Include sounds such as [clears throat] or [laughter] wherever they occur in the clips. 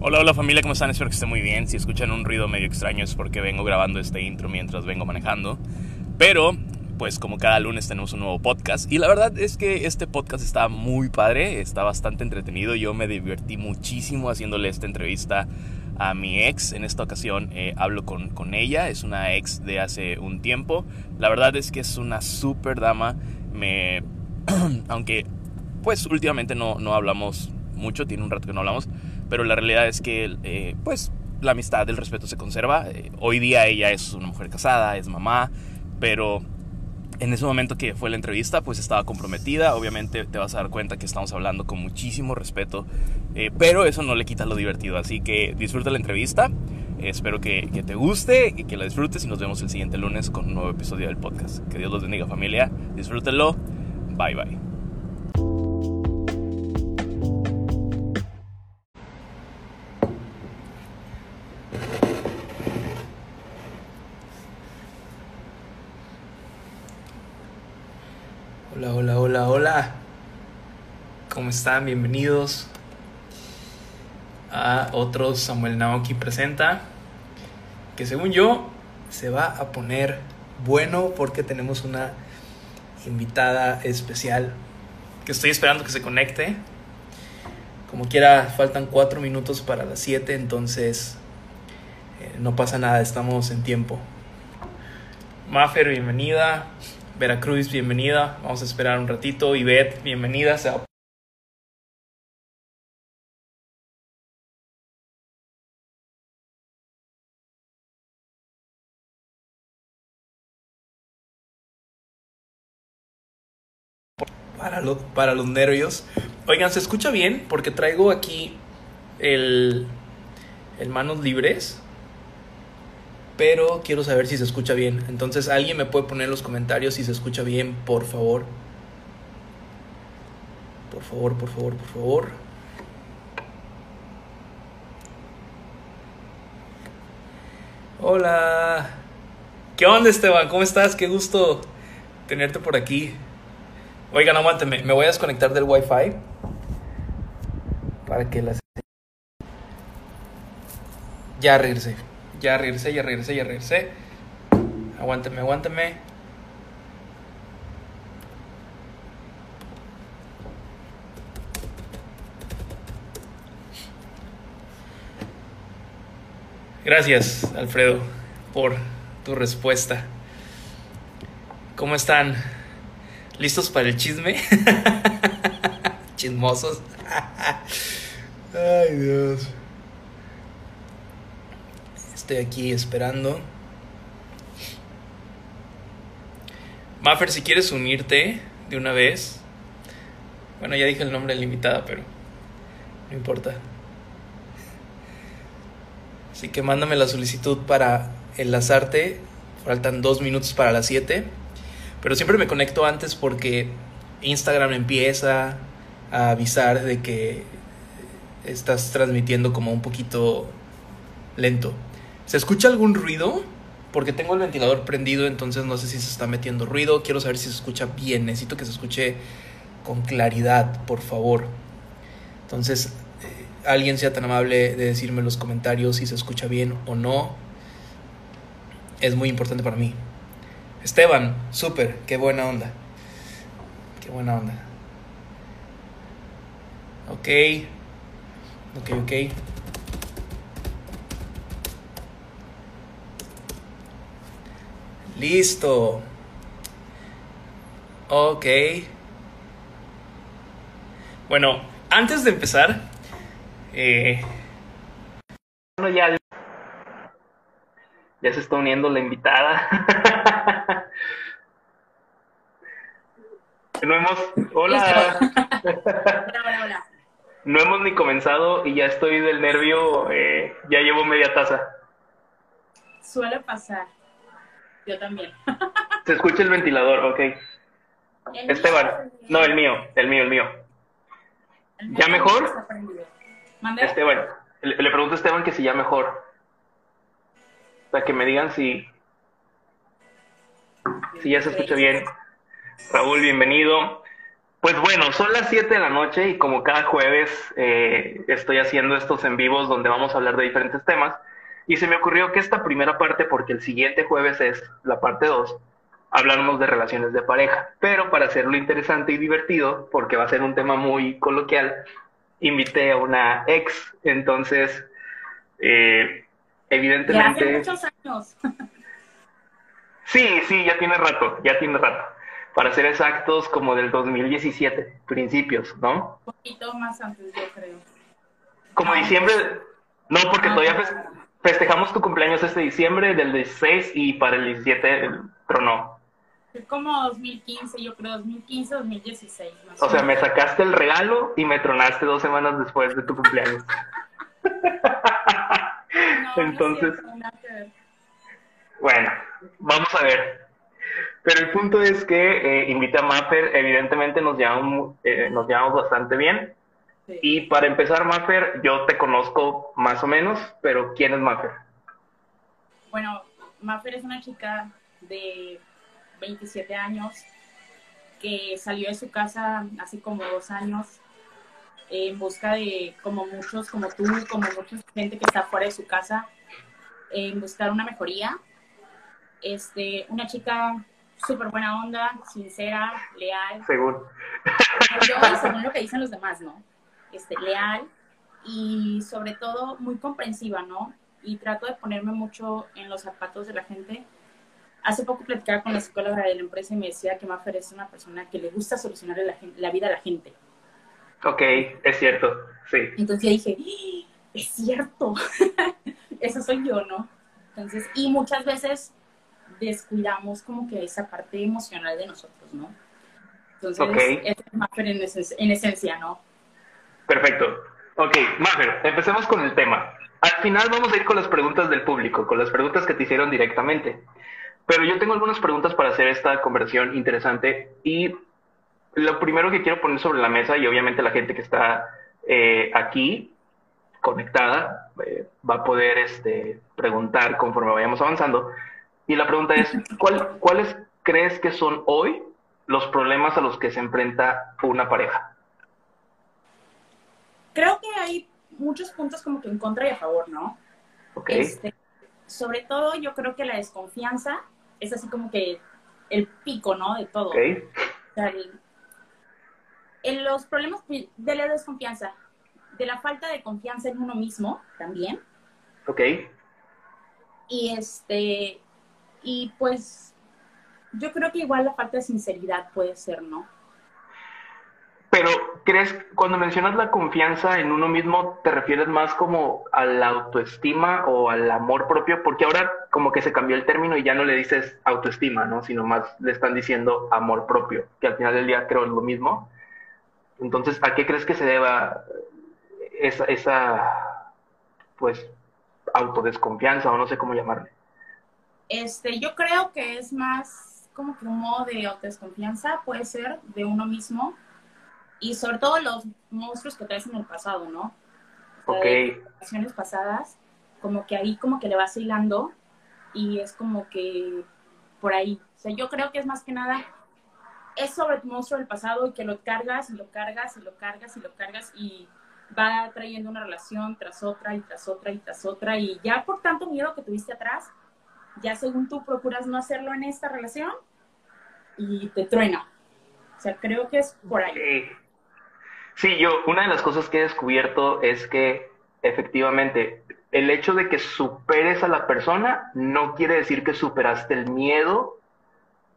Hola, hola familia, ¿cómo están? Espero que estén muy bien. Si escuchan un ruido medio extraño es porque vengo grabando este intro mientras vengo manejando. Pero, pues como cada lunes tenemos un nuevo podcast. Y la verdad es que este podcast está muy padre, está bastante entretenido. Yo me divertí muchísimo haciéndole esta entrevista a mi ex. En esta ocasión eh, hablo con, con ella, es una ex de hace un tiempo. La verdad es que es una super dama. Me... [clears throat] Aunque, pues últimamente no, no hablamos mucho, tiene un rato que no hablamos pero la realidad es que, eh, pues, la amistad, el respeto se conserva. Eh, hoy día ella es una mujer casada, es mamá, pero en ese momento que fue la entrevista, pues estaba comprometida. Obviamente te vas a dar cuenta que estamos hablando con muchísimo respeto, eh, pero eso no le quita lo divertido. Así que disfruta la entrevista. espero que, que, te guste y que la disfrutes y nos vemos el siguiente lunes con un nuevo episodio del podcast. Que Dios los bendiga familia. Disfrútenlo. Bye bye. ¿Cómo están? Bienvenidos a otro Samuel Naoki Presenta. Que según yo se va a poner bueno porque tenemos una invitada especial que estoy esperando que se conecte. Como quiera, faltan cuatro minutos para las 7, entonces eh, no pasa nada, estamos en tiempo. Mafer, bienvenida. Veracruz, bienvenida. Vamos a esperar un ratito. Ivette, bienvenida. Para, para los nervios. Oigan, ¿se escucha bien? Porque traigo aquí el, el manos libres pero quiero saber si se escucha bien. Entonces, alguien me puede poner en los comentarios si se escucha bien, por favor. Por favor, por favor, por favor. Hola. ¿Qué onda, Esteban? ¿Cómo estás? Qué gusto tenerte por aquí. Oigan, aguánteme, me voy a desconectar del Wi-Fi para que las... Ya regresé. Ya regresé, ya regresé, ya regresé. Aguántame, aguántame. Gracias, Alfredo, por tu respuesta. ¿Cómo están? ¿Listos para el chisme? [laughs] Chismosos. Ay, Dios. Estoy aquí esperando. Maffer, si quieres unirte de una vez. Bueno, ya dije el nombre de la invitada, pero no importa. Así que mándame la solicitud para enlazarte. Faltan dos minutos para las 7. Pero siempre me conecto antes porque Instagram empieza a avisar de que estás transmitiendo como un poquito lento. ¿Se escucha algún ruido? Porque tengo el ventilador prendido, entonces no sé si se está metiendo ruido. Quiero saber si se escucha bien. Necesito que se escuche con claridad, por favor. Entonces, eh, alguien sea tan amable de decirme en los comentarios si se escucha bien o no. Es muy importante para mí. Esteban, súper, qué buena onda. Qué buena onda. Ok. Ok, ok. Listo. Ok. Bueno, antes de empezar, eh, bueno, ya, ya se está uniendo la invitada. [laughs] [laughs] no hemos, [laughs] hola. hola, hola, No hemos ni comenzado y ya estoy del nervio, eh, ya llevo media taza. Suele pasar. Yo también. [laughs] Se escucha el ventilador, ok. Esteban, no, el mío, el mío, el mío. ¿Ya mejor? Esteban, le, le, pregunto a Esteban que si ya mejor. Para que me digan si, si ya se escucha bien. Raúl, bienvenido. Pues bueno, son las 7 de la noche y como cada jueves eh, estoy haciendo estos en vivos donde vamos a hablar de diferentes temas. Y se me ocurrió que esta primera parte, porque el siguiente jueves es la parte 2, hablarnos de relaciones de pareja. Pero para hacerlo interesante y divertido, porque va a ser un tema muy coloquial, invité a una ex. Entonces, eh, evidentemente... Ya hace muchos años. [laughs] sí, sí, ya tiene rato, ya tiene rato. Para ser exactos, como del 2017, principios, ¿no? Un poquito más antes, yo creo. Como diciembre, no, porque Ah, todavía fes- festejamos tu cumpleaños este diciembre del 16 y para el 17 tronó. Fue como 2015, yo creo, 2015, 2016. Más O sea, me sacaste el regalo y me tronaste dos semanas después de tu cumpleaños. [laughs] No, entonces-. Bueno, vamos a ver. Pero el punto es que eh, invité a Maffer, evidentemente nos llevamos, eh, nos llevamos bastante bien. Sí. Y para empezar, Maffer, yo te conozco más o menos, pero ¿quién es Maffer? Bueno, Maffer es una chica de 27 años que salió de su casa hace como dos años en busca de, como muchos, como tú, como mucha gente que está fuera de su casa, en buscar una mejoría. Este, una chica súper buena onda, sincera, leal, Según. yo, según lo que dicen los demás, ¿no? Este, leal y sobre todo muy comprensiva, ¿no? Y trato de ponerme mucho en los zapatos de la gente. Hace poco platicaba con la psicóloga de la empresa y me decía que Maffer es una persona que le gusta solucionar la, la vida a la gente. Ok, es cierto, sí. Entonces dije, ¡Ah! es cierto, [laughs] eso soy yo, ¿no? Entonces, y muchas veces descuidamos como que esa parte emocional de nosotros, ¿no? Entonces, Ok. ese es Maffer en, esen- en esencia, ¿no? Perfecto. Ok, Maffer, empecemos con el tema. Al final vamos a ir con las preguntas del público, con las preguntas que te hicieron directamente. Pero yo tengo algunas preguntas para hacer esta conversación interesante y lo primero que quiero poner sobre la mesa y obviamente la gente que está eh, aquí conectada eh, va a poder este, preguntar conforme vayamos avanzando. Y la pregunta es, ¿cuál- ¿cuáles crees que son hoy los problemas a los que se enfrenta una pareja? Creo que hay muchos puntos como que en contra y a favor, ¿no? Ok, Este, sobre todo yo creo que la desconfianza es así como que el pico, ¿no? De todo. ok, O sea, el- en los problemas de la desconfianza, de la falta de confianza en uno mismo también. ok. Y este, y pues yo creo que igual la falta de sinceridad puede ser, ¿no? Pero, ¿crees, cuando mencionas la confianza en uno mismo, te refieres más como a la autoestima o al amor propio? Porque ahora como que se cambió el término y ya no le dices autoestima, ¿no? Sino más le están diciendo amor propio, que al final del día creo es lo mismo. Entonces, ¿a qué crees que se deba esa, esa pues, autodesconfianza o no sé cómo llamarle? Este, yo creo que es más como que un modo de autodesconfianza, puede ser, de uno mismo. Y sobre todo los monstruos que traes en el pasado, ¿no? Ok, relaciones pasadas, como que ahí como que le vas hilando y es como que por ahí. O sea, yo creo que es más que nada, es sobre tu monstruo del pasado y que lo cargas y lo cargas y lo cargas y lo cargas y va trayendo una relación tras otra y tras otra y tras otra y ya por tanto miedo que tuviste atrás, ya según tú procuras no hacerlo en esta relación y te truena. O sea, creo que es por ahí. Sí. Sí, yo, una de las cosas que he descubierto es que efectivamente el hecho de que superes a la persona no quiere decir que superaste el miedo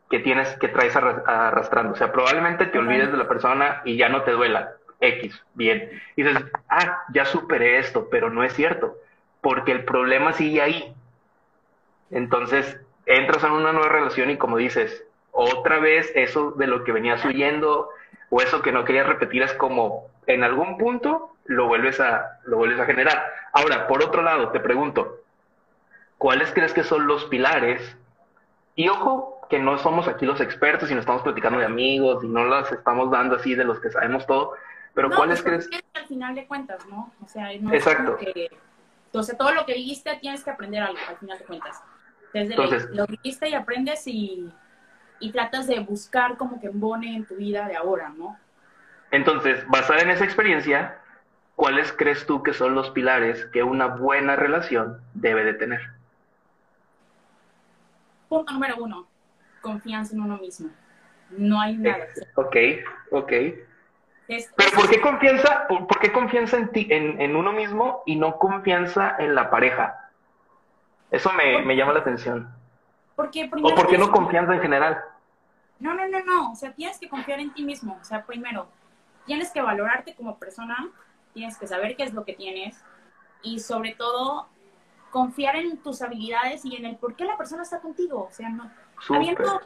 que tienes, que traes arras- arrastrando. O sea, probablemente te olvides de la persona y ya no te duela. X, bien. Y dices, ah, ya superé esto, pero no es cierto, porque el problema sigue ahí. Entonces, entras en una nueva relación y como dices, otra vez eso de lo que venías huyendo o eso que no querías repetir es como en algún punto lo vuelves a lo vuelves a generar. Ahora, por otro lado, te pregunto, ¿cuáles crees que son los pilares? Y ojo, que no somos aquí los expertos y no estamos platicando de amigos y no las estamos dando así de los que sabemos todo, pero No, ¿cuáles pues, crees? al final de cuentas, ¿no? O sea, no Exacto. es que, sea, todo lo que viviste tienes que aprender algo al final de cuentas. Desde Entonces- lo viviste y aprendes y, y tratas de buscar como que embone en tu vida de ahora, ¿no? Entonces, basada en esa experiencia, ¿cuáles crees tú que son los pilares que una buena relación debe de tener? Punto número uno, confianza en uno mismo. No hay nada. Ok, ok. Pero ¿por qué confianza, por, qué confianza en ti, en, uno mismo y no confianza en la pareja? Eso me, me llama la atención. Porque ¿O por qué no confianza en general? No, no, no, no. O sea, tienes que confiar en ti mismo. O sea, primero, tienes que valorarte como persona, tienes que saber qué es lo que tienes y sobre todo confiar en tus habilidades y en el por qué la persona está contigo. O sea, no. Habiendo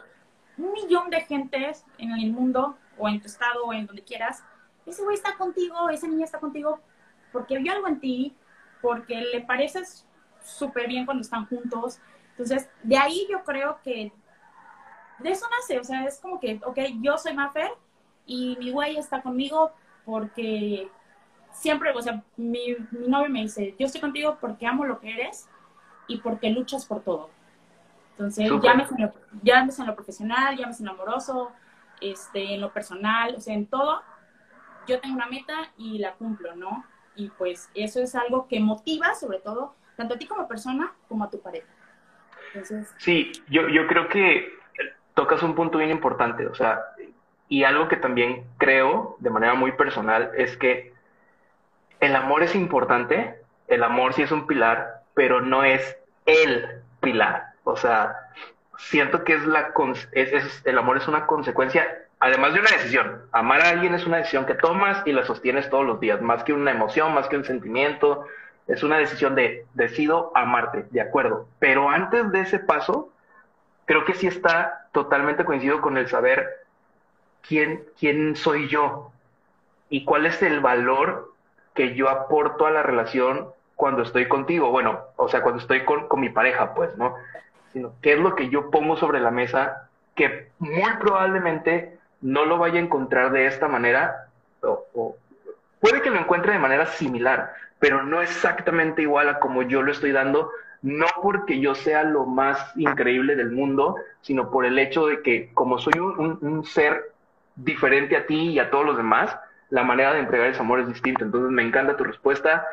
un millón de gentes en el mundo o en tu estado o en donde quieras, ese güey está contigo, esa niña está contigo porque vio algo en ti, porque le pareces súper bien cuando están juntos. Entonces, de ahí yo creo que de eso nace, o sea, es como que, ok, yo soy Mafer y mi güey está conmigo porque siempre, o sea, mi, mi novio me dice, yo estoy contigo porque amo lo que eres y porque luchas por todo. Entonces, llámese en, lo, llámese en lo profesional, llámese en lo amoroso, este, en lo personal, o sea, en todo, yo tengo una meta y la cumplo, ¿no? Y pues eso es algo que motiva, sobre todo, tanto a ti como persona como a tu pareja. Entonces, sí, yo, yo creo que tocas un punto bien importante, o sea, y algo que también creo de manera muy personal es que el amor es importante, el amor sí es un pilar, pero no es el pilar. O sea, siento que es la es, el amor es una consecuencia, además de una decisión. Amar a alguien es una decisión que tomas y la sostienes todos los días, más que una emoción, más que un sentimiento. Es una decisión de decido amarte, de acuerdo. Pero antes de ese paso, creo que sí está totalmente coincido con el saber quién, quién soy yo y cuál es el valor que yo aporto a la relación cuando estoy contigo. Bueno, o sea, cuando estoy con, con mi pareja, pues, ¿no? Sino qué es lo que yo pongo sobre la mesa que muy probablemente no lo vaya a encontrar de esta manera, o, puede que lo encuentre de manera similar, pero no exactamente igual a como yo lo estoy dando, no porque yo sea lo más increíble del mundo, sino por el hecho de que como soy un ser diferente a ti y a todos los demás, la manera de entregar ese amor es distinta. Entonces me encanta tu respuesta.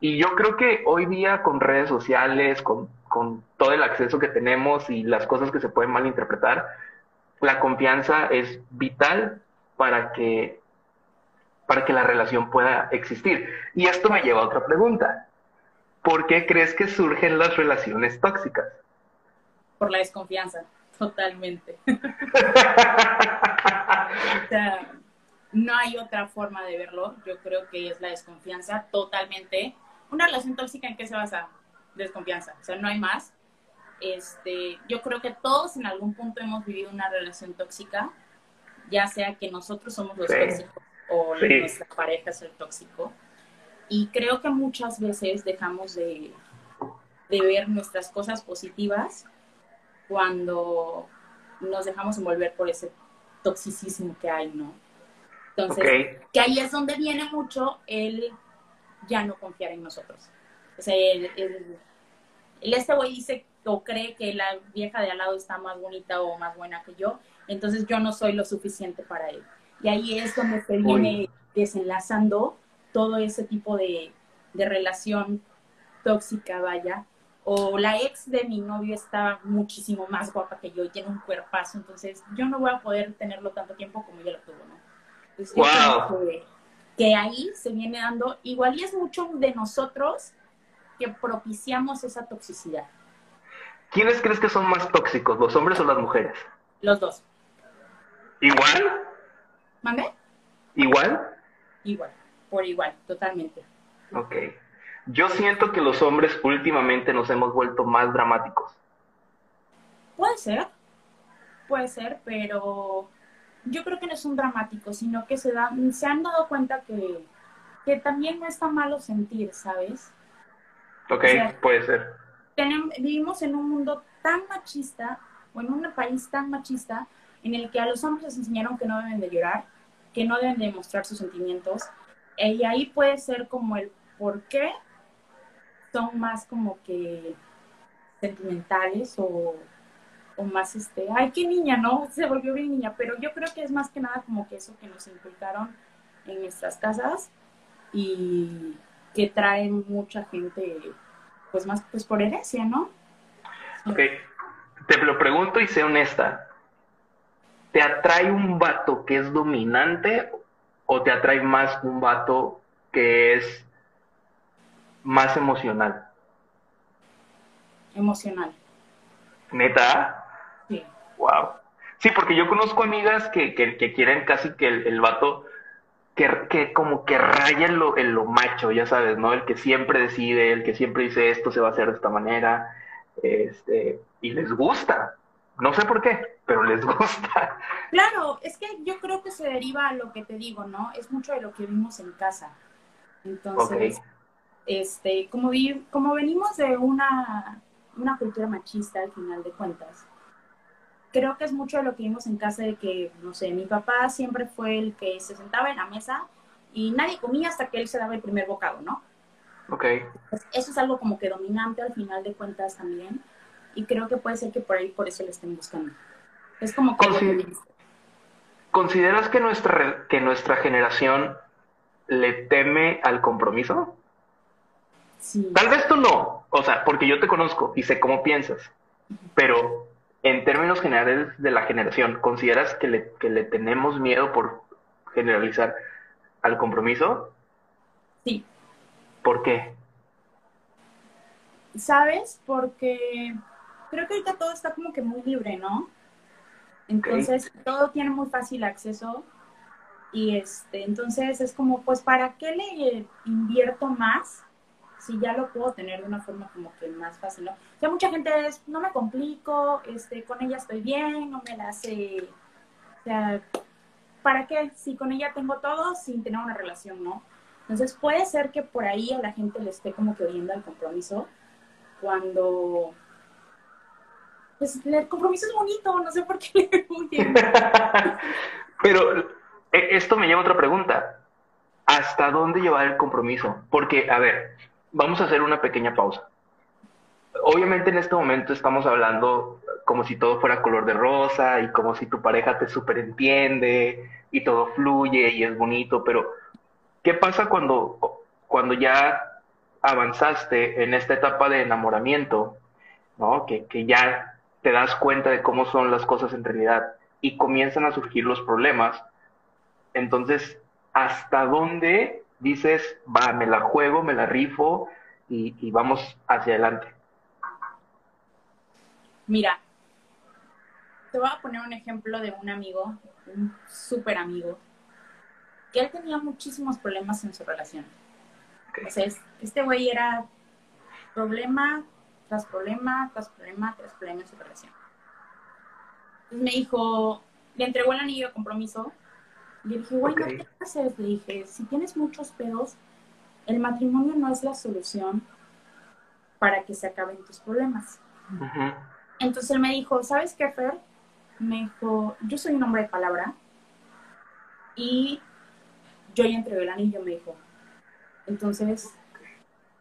Y yo creo que hoy día con redes sociales, con, con todo el acceso que tenemos y las cosas que se pueden malinterpretar, la confianza es vital para que, para que la relación pueda existir. Y esto me lleva a otra pregunta. ¿Por qué crees que surgen las relaciones tóxicas? Por la desconfianza, totalmente. [laughs] o sea, no hay otra forma de verlo. Yo creo que es la desconfianza totalmente. Una relación tóxica en qué se basa? Desconfianza. O sea, no hay más. Este, yo creo que todos en algún punto hemos vivido una relación tóxica, ya sea que nosotros somos los tóxicos o nuestra pareja es el tóxico. Y creo que muchas veces dejamos de, de ver nuestras cosas positivas cuando nos dejamos envolver por ese toxicismo que hay, ¿no? Entonces, que ahí es donde viene mucho el ya no confiar en nosotros. O sea, el, este güey dice o cree que la vieja de al lado está más bonita o más buena que yo, entonces yo no soy lo suficiente para él. Y ahí es donde se viene desenlazando todo ese tipo de, de relación tóxica, vaya, o la ex de mi novio está muchísimo más guapa que yo y tiene un cuerpazo, entonces yo no voy a poder tenerlo tanto tiempo como ella lo tuvo, ¿no? wow. que, ahí se viene dando, igual y es mucho de nosotros que propiciamos esa toxicidad. ¿Quiénes crees que son más tóxicos, los hombres o las mujeres? Los dos. ¿Igual? ¿Mande? ¿Igual? Igual, por igual, totalmente. Ok. Yo siento que los hombres últimamente nos hemos vuelto más dramáticos. Puede ser, puede ser, pero yo creo que no es un dramático, sino que se, dan, se han dado cuenta que, que también no está malo sentir, ¿sabes? Ok, puede ser. Tenemos, vivimos en un mundo tan machista, o en un país tan machista, en el que a los hombres les enseñaron que no deben de llorar, que no deben de mostrar sus sentimientos, y ahí puede ser como el por qué son más como que sentimentales o más este, ay, qué niña, ¿no? [laughs] Se volvió bien niña, pero yo creo que es más que nada como que eso que nos inculcaron en nuestras casas y que traen mucha gente, pues más pues por herencia, ¿no? Ok, te lo pregunto y sé honesta. ¿Te atrae un vato que es dominante o te atrae más un vato que es más emocional? Emocional. ¿Neta? Sí. Wow. Sí, porque yo conozco amigas que, que, que quieren casi que el, el vato que, que, como que raya en lo, en lo macho, ya sabes, ¿no? El que siempre decide, el que siempre dice esto se va a hacer de esta manera, este, y les gusta. No sé por qué, pero les gusta. Claro, es que yo creo que se deriva a lo que te digo, ¿no? Es mucho de lo que vimos en casa. Entonces, este, como, vi- como venimos de una, una cultura machista al final de cuentas, creo que es mucho de lo que vimos en casa de que, no sé, mi papá siempre fue el que se sentaba en la mesa y nadie comía hasta que él se daba el primer bocado, ¿no? Ok. Pues eso es algo como que dominante al final de cuentas también y creo que puede ser que por ahí por eso lo estén buscando. Es como ¿Consideras que nuestra, que nuestra generación le teme al compromiso? Sí. Tal vez tú no, o sea, porque yo te conozco y sé cómo piensas, pero en términos generales de la generación, ¿consideras que le, que le tenemos miedo por generalizar al compromiso? Sí. ¿Por qué? ¿Sabes? Porque creo que ahorita todo está como que muy libre, ¿no? Entonces, todo tiene muy fácil acceso. Y este, entonces es como, pues, ¿para qué le invierto más si ya lo puedo tener de una forma como que más fácil, ¿no? Sea, mucha gente es, no me complico, este, con ella estoy bien, no me la hace, o sea, ¿para qué? Si con ella tengo todo sin tener una relación, ¿no? Entonces puede ser que por ahí a la gente le esté como que oyendo al compromiso cuando pues el compromiso es bonito, no sé por qué le. [laughs] [laughs] Pero eh, esto me lleva a otra pregunta. ¿Hasta dónde llevar el compromiso? Porque, a ver, vamos a hacer una pequeña pausa. Obviamente en este momento estamos hablando como si todo fuera color de rosa y como si tu pareja te superentiende y todo fluye y es bonito, pero ¿qué pasa cuando, cuando ya avanzaste en esta etapa de enamoramiento, ¿no? Que, que ya te das cuenta de cómo son las cosas en realidad y comienzan a surgir los problemas. Entonces, ¿hasta dónde dices, va, me la juego, me la rifo y, y vamos hacia adelante? Mira, te voy a poner un ejemplo de un amigo, un súper amigo, que él tenía muchísimos problemas en su relación. Ok. O sea, es- este güey era problema tras problema, tras problema, tras problema en su relación. Entonces me dijo, le entregó el anillo de compromiso. Y le dije, güey, Ok. no te cases. Le dije, si tienes muchos pedos, el matrimonio no es la solución para que se acaben tus problemas. Entonces él me dijo, ¿sabes qué, Fer? Me dijo, yo soy un hombre de palabra y yo ya entregué el anillo, me dijo. Entonces,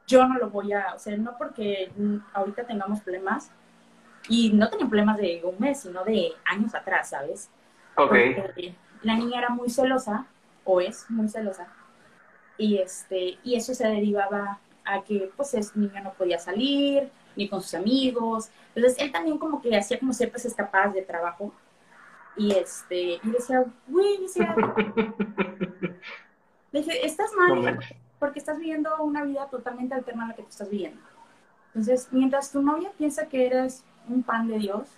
yo no lo voy a, o sea, no porque ahorita tengamos problemas, y no tenía problemas de un mes, sino de años atrás, ¿sabes? Ok, Porque la niña era muy celosa, o es muy celosa, y, este, y eso se derivaba a que pues ese niño no podía salir, ni con sus amigos. Entonces él también como que hacía como ciertas escapadas de trabajo. Y este, y decía, güey, decía, [laughs] le dije, estás mal. Porque estás viviendo una vida totalmente alterna a la que tú estás viviendo. Entonces, mientras tu novia piensa que eres un pan de Dios,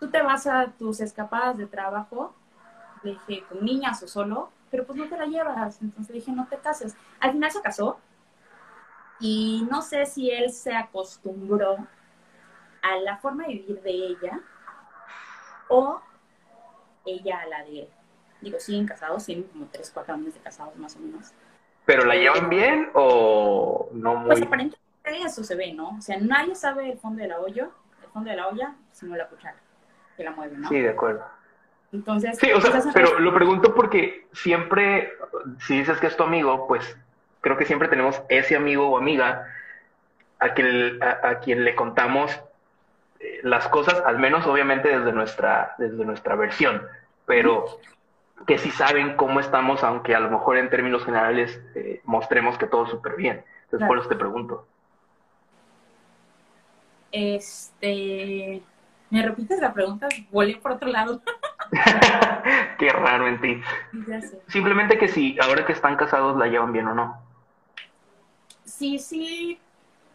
tú te vas a tus escapadas de trabajo, le dije, con niñas o solo, pero pues no te la llevas. Entonces le dije, no te cases. Al final se casó y no sé si él se acostumbró a la forma de vivir de ella o ella a la de él. Digo, siguen casados, tienen como 3, 4 años de casados más o menos. ¿Pero la llevan bien o no Pues muy? aparentemente eso se ve, ¿no? O sea, nadie sabe el fondo de la olla, el fondo de la olla, sino la cuchara que la mueve, ¿no? Sí, de acuerdo. Entonces, Sí, o sea, pues, pero lo pregunto porque siempre, si dices que es tu amigo, pues creo que siempre tenemos ese amigo o amiga a quien, a, a quien le contamos eh, las cosas, al menos obviamente desde nuestra, desde nuestra versión, pero que sí saben cómo estamos, aunque a lo mejor en términos generales eh, mostremos que todo súper bien. Entonces, por eso te pregunto. Este, ¿me repites la pregunta? Volé por otro lado. [laughs] [laughs] Qué raro en ti. Simplemente que si ahora que están casados la llevan bien o no. Sí, sí.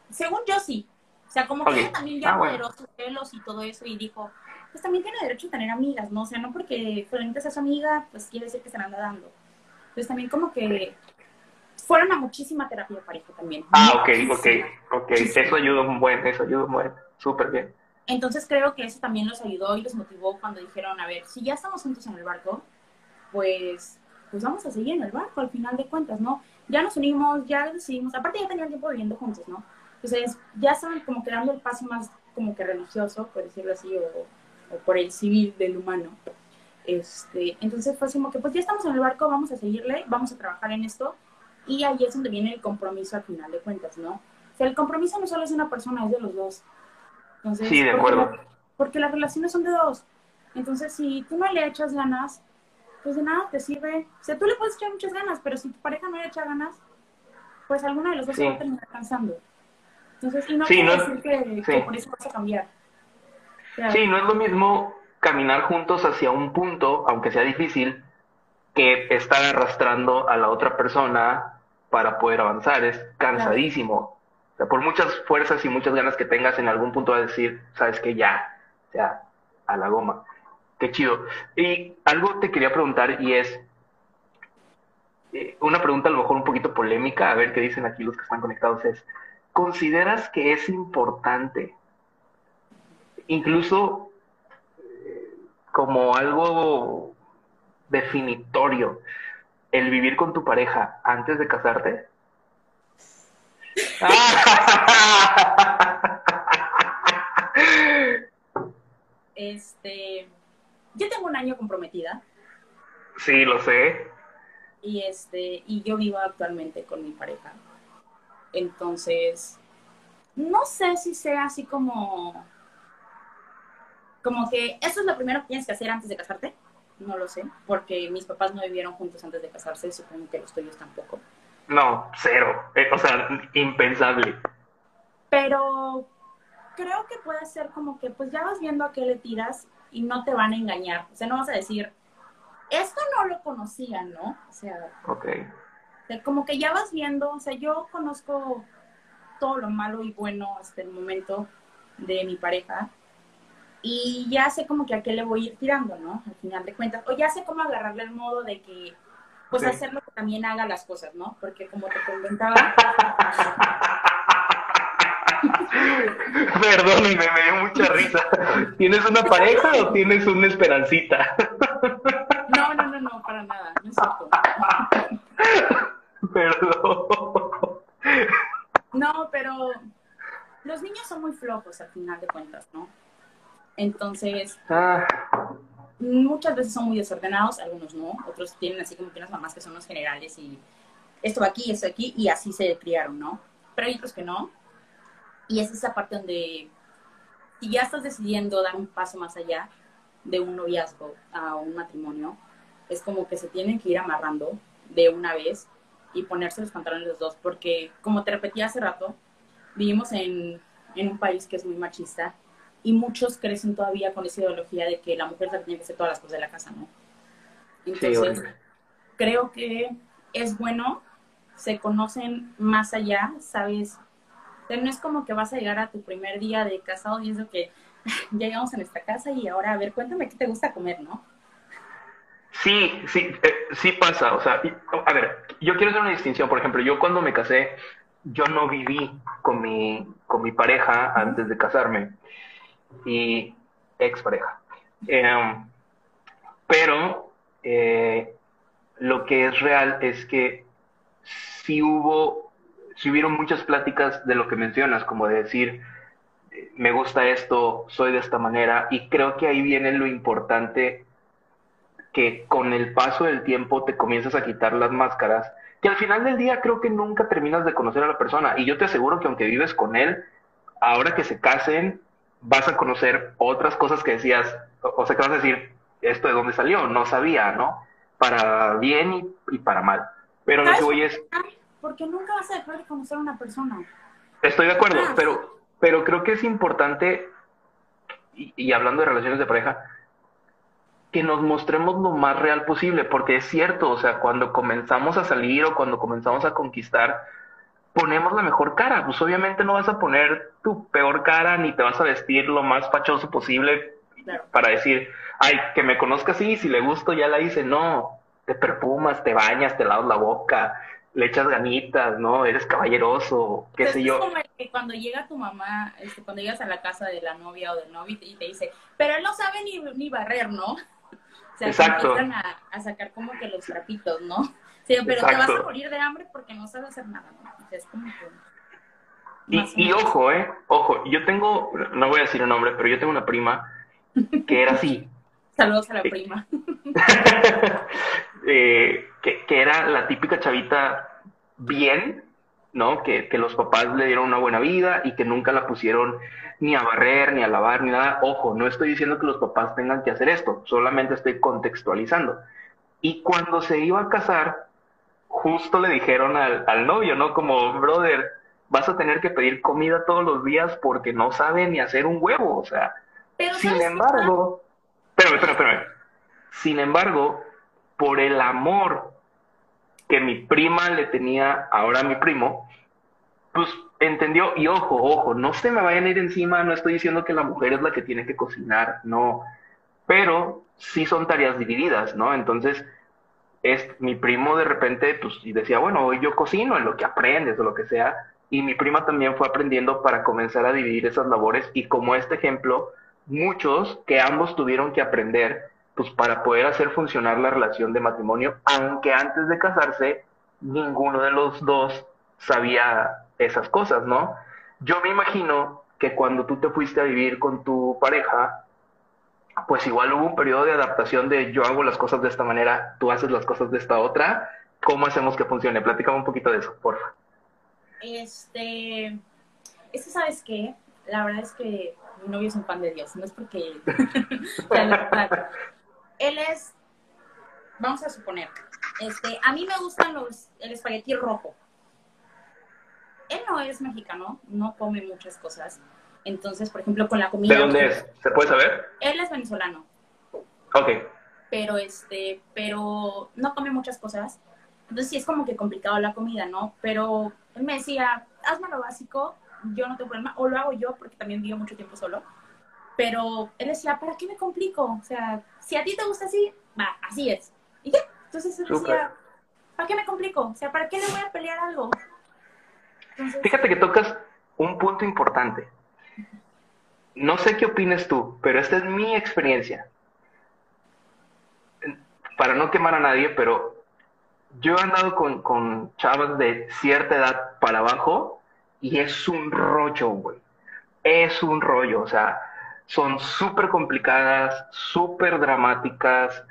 Según yo sí. O sea, como que ella también ya ah, moderó sus celos y todo eso y dijo, pues también tiene derecho a tener amigas, ¿no? O sea, no porque frente a su amiga, pues quiere decir que se la anda dando. Entonces también como que fueron a muchísima terapia de pareja también. Ah, ok, ok, ok. Eso ayuda un buen, eso ayuda un buen. Súper bien. Entonces creo que eso también los ayudó y los motivó cuando dijeron, a ver, si ya estamos juntos en el barco, pues, pues vamos a seguir en el barco al final de cuentas, ¿no? Ya nos unimos, ya decidimos, aparte ya tenían tiempo viviendo juntos, ¿no? Entonces ya estaban como que dando el paso más como que religioso, por decirlo así, o, por el civil del humano. Este, entonces fue como que pues ya estamos en el barco, vamos a seguirle, vamos a trabajar en esto y ahí es donde viene el compromiso al final de cuentas, ¿no? O sea, el compromiso no solo es de una persona, es de los dos sí, de acuerdo. Porque, las relaciones son de dos. Entonces, si tú no le echas ganas, pues de nada te sirve. O sea, tú le puedes echar muchas ganas, pero si tu pareja no le echa ganas, pues alguna de los dos se va a terminar cansando. Entonces, y no quiere decir que, por eso vas a cambiar. Sí, no es lo mismo caminar juntos hacia un punto, aunque sea difícil, que estar arrastrando a la otra persona para poder avanzar. Es cansadísimo por muchas fuerzas y muchas ganas que tengas, en algún punto vas a decir, sabes que ya, ya, a la goma. Qué chido. Y algo te quería preguntar y es eh, una pregunta a lo mejor un poquito polémica, a ver qué dicen aquí los que están conectados, es, ¿consideras que es importante, incluso eh, como algo definitorio, el vivir con tu pareja antes de casarte? [laughs] este, yo tengo un año comprometida. Sí, lo sé. Y este, y yo vivo actualmente con mi pareja. Entonces, no sé si sea así como como que eso es lo primero que tienes que hacer antes de casarte. No lo sé, porque mis papás no vivieron juntos antes de casarse, supongo que los tuyos tampoco. No, cero. Eh, o sea, impensable. Pero creo que puede ser como que pues ya vas viendo a qué le tiras y no te van a engañar. O sea, no vas a decir, esto no lo conocía, ¿no? O sea, okay. como que ya vas viendo, o sea, yo conozco todo lo malo y bueno hasta el momento de mi pareja y ya sé como que a qué le voy a ir tirando, ¿no? Al final de cuentas, o ya sé cómo agarrarle el modo de que pues hacerlo que también haga las cosas, ¿no? Porque como te comentaba... [laughs] Perdóname, me dio mucha risa. ¿Tienes una pareja o tienes una esperancita? [laughs] No, no, no, no, para nada, no es cierto. [laughs] Perdón. No, pero los niños son muy flojos al final de cuentas, ¿no? Entonces, ah muchas veces son muy desordenados, algunos no, otros tienen así como que unas mamás que son los generales y esto va aquí, esto aquí, y así se criaron, ¿no? Pero hay otros que no. Y es esa parte donde, si ya estás decidiendo dar un paso más allá de un noviazgo a un matrimonio, es como que se tienen que ir amarrando de una vez y ponerse los pantalones los dos, porque como te repetí hace rato, vivimos en, en un país que es muy machista y muchos crecen todavía con esa ideología de que la mujer tiene que hacer todas las cosas de la casa, ¿no? Entonces, creo que es bueno, se conocen más allá, ¿sabes? No es como que vas a llegar a tu primer día de casado y eso que [laughs] ya llegamos a nuestra casa y ahora, a ver, cuéntame qué te gusta comer, ¿no? Sí, sí, eh, sí pasa. O sea, a ver, yo quiero hacer una distinción. Por ejemplo, yo cuando me casé, yo no viví con mi, con mi pareja antes de casarme y expareja. Eh, pero eh, lo que es real es que si hubo, si hubieron muchas pláticas de lo que mencionas, como de decir, me gusta esto, soy de esta manera, y creo que ahí viene lo importante que con el paso del tiempo te comienzas a quitar las máscaras, que al final del día creo que nunca terminas de conocer a la persona, y yo te aseguro que aunque vives con él, ahora que se casen, vas a conocer otras cosas que decías, o sea, que vas a decir, esto de dónde salió, no sabía, ¿no? para bien y, y para mal. Pero lo que voy es... Porque nunca vas a dejar de conocer a una persona. Estoy de acuerdo, pero, pero creo que es importante, y, y hablando de relaciones de pareja, que nos mostremos lo más real posible, porque es cierto, o sea, cuando comenzamos a salir o cuando comenzamos a conquistar, ponemos la mejor cara. Pues obviamente no vas a poner tu peor cara ni te vas a vestir lo más fachoso posible para decir, ay, que me conozca así, si le gusto ya la hice. No, te perfumas, te bañas, te lavas la boca, le echas ganitas, ¿no? Eres caballeroso, qué sé yo. Es como que cuando llega tu mamá, este, cuando llegas a la casa de la novia o del novio y te dice, pero él no sabe ni, ni barrer, ¿no? [laughs] O sea, Exacto. empiezan a, a, sacar como que los trapitos, ¿no? Sí, pero Exacto. te vas a morir de hambre porque no sabes hacer nada, ¿no? Es como que... Y, y ojo, eh, ojo, yo tengo, no voy a decir el nombre, pero yo tengo una prima que era así. [laughs] Saludos a la prima. [laughs] eh, que, que, era la típica chavita bien, ¿no? Que, que, los papás le dieron una buena vida y que nunca la pusieron ni a barrer, ni a lavar, ni nada. Ojo, no estoy diciendo que los papás tengan que hacer esto, solamente estoy contextualizando. Y cuando se iba a casar, justo le dijeron al, al novio, ¿no? Como, brother, vas a tener que pedir comida todos los días porque no sabe ni hacer un huevo, o sea. Pero sin embargo, espérame, espérame, espérame. Sin embargo, por el amor que mi prima le tenía ahora a mi primo, pues entendió, y ojo, ojo, no se me vayan a ir encima, no estoy diciendo que la mujer es la que tiene que cocinar, no, pero sí son tareas divididas, ¿no? Entonces, mi primo de repente, pues, decía, bueno, hoy yo cocino en lo que aprendes o lo que sea, y mi prima también fue aprendiendo para comenzar a dividir esas labores, y como este ejemplo, muchos que ambos tuvieron que aprender pues para poder hacer funcionar la relación de matrimonio, aunque antes de casarse ninguno de los dos sabía esas cosas, ¿no? Yo me imagino que cuando tú te fuiste a vivir con tu pareja, pues igual hubo un periodo de adaptación de yo hago las cosas de esta manera, tú haces las cosas de esta otra, ¿cómo hacemos que funcione? Platícame un poquito de eso, porfa. Este, es que sabes qué, la verdad es que mi novio es un pan de Dios, no es porque... [laughs] él es, vamos a suponer, este, a mí me gustan los, el espagueti rojo. Él no es mexicano, no come muchas cosas. Entonces, por ejemplo, con la comida... ¿De dónde es? ¿Se puede saber? Él es venezolano. Ok. Pero, este, pero no come muchas cosas. Entonces sí es como que complicado la comida, ¿no? Pero él me decía, hazme lo básico, yo no tengo problema, o lo hago yo porque también vivo mucho tiempo solo. Pero él decía, ¿para qué me complico? O sea, si a ti te gusta así, va, así es. ¿Y qué? Entonces él decía, ¿para qué me complico? O sea, ¿para qué le voy a pelear algo? Entonces, Fíjate que tocas un punto importante. No sé qué opines tú, pero esta es mi experiencia. Para no quemar a nadie, pero yo he andado con, con chavas de cierta edad para abajo y es un rollo, güey. Es un rollo, o sea, son súper complicadas, súper dramáticas,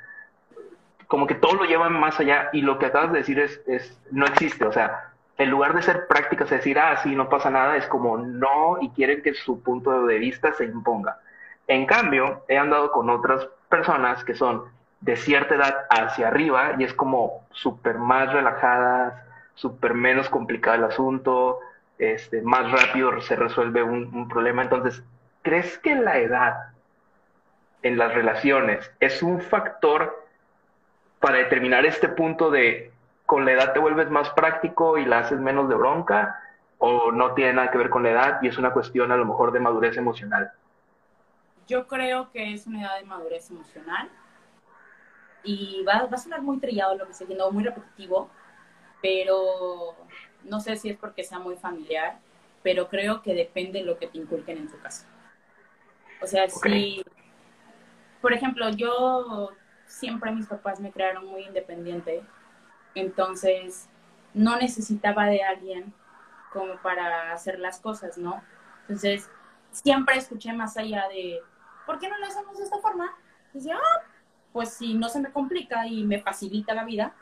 como que todo lo llevan más allá y lo que acabas de decir es, es, no existe, o sea, en lugar de ser prácticas, decir, ah, sí, no pasa nada, es como no y quieren que su punto de vista se imponga. En cambio, he andado con otras personas que son de cierta edad hacia arriba y es como súper más relajadas, súper menos complicado el asunto, este, más rápido se resuelve un, un problema. Entonces, ¿crees que la edad en las relaciones es un factor para determinar este punto de con la edad te vuelves más práctico y la haces menos de bronca o no tiene nada que ver con la edad y es una cuestión a lo mejor de madurez emocional? Yo creo que es una edad de madurez emocional y va, va a sonar muy trillado lo que estoy diciendo, muy repetitivo, pero no sé si es porque sea muy familiar, pero creo que depende de lo que te inculquen en tu casa. O sea, okay. si, por ejemplo, yo siempre mis papás me crearon muy independiente, entonces no necesitaba de alguien como para hacer las cosas, ¿no? Entonces, siempre escuché más allá de, ¿por qué no lo hacemos de esta forma? Y decía, ah, pues si no se me complica y me facilita la vida,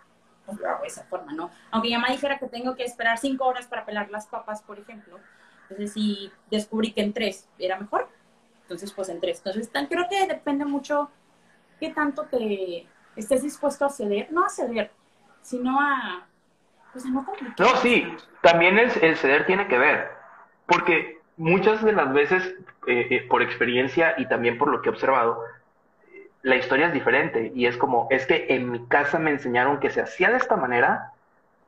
pues lo hago de esa forma, ¿no? Aunque ya me dijera que tengo que esperar cinco horas para pelar las papas, por ejemplo, entonces si descubrí que en tres era mejor, entonces pues en tres. Entonces creo que depende mucho qué tanto te, estés dispuesto a ceder, no a ceder, sino a, pues a no complicar. No, sí, también es, el ceder tiene que ver, porque muchas de las veces, eh, eh, por experiencia y también por lo que he observado, la historia es diferente y es como, es que en mi casa me enseñaron que se hacía de esta manera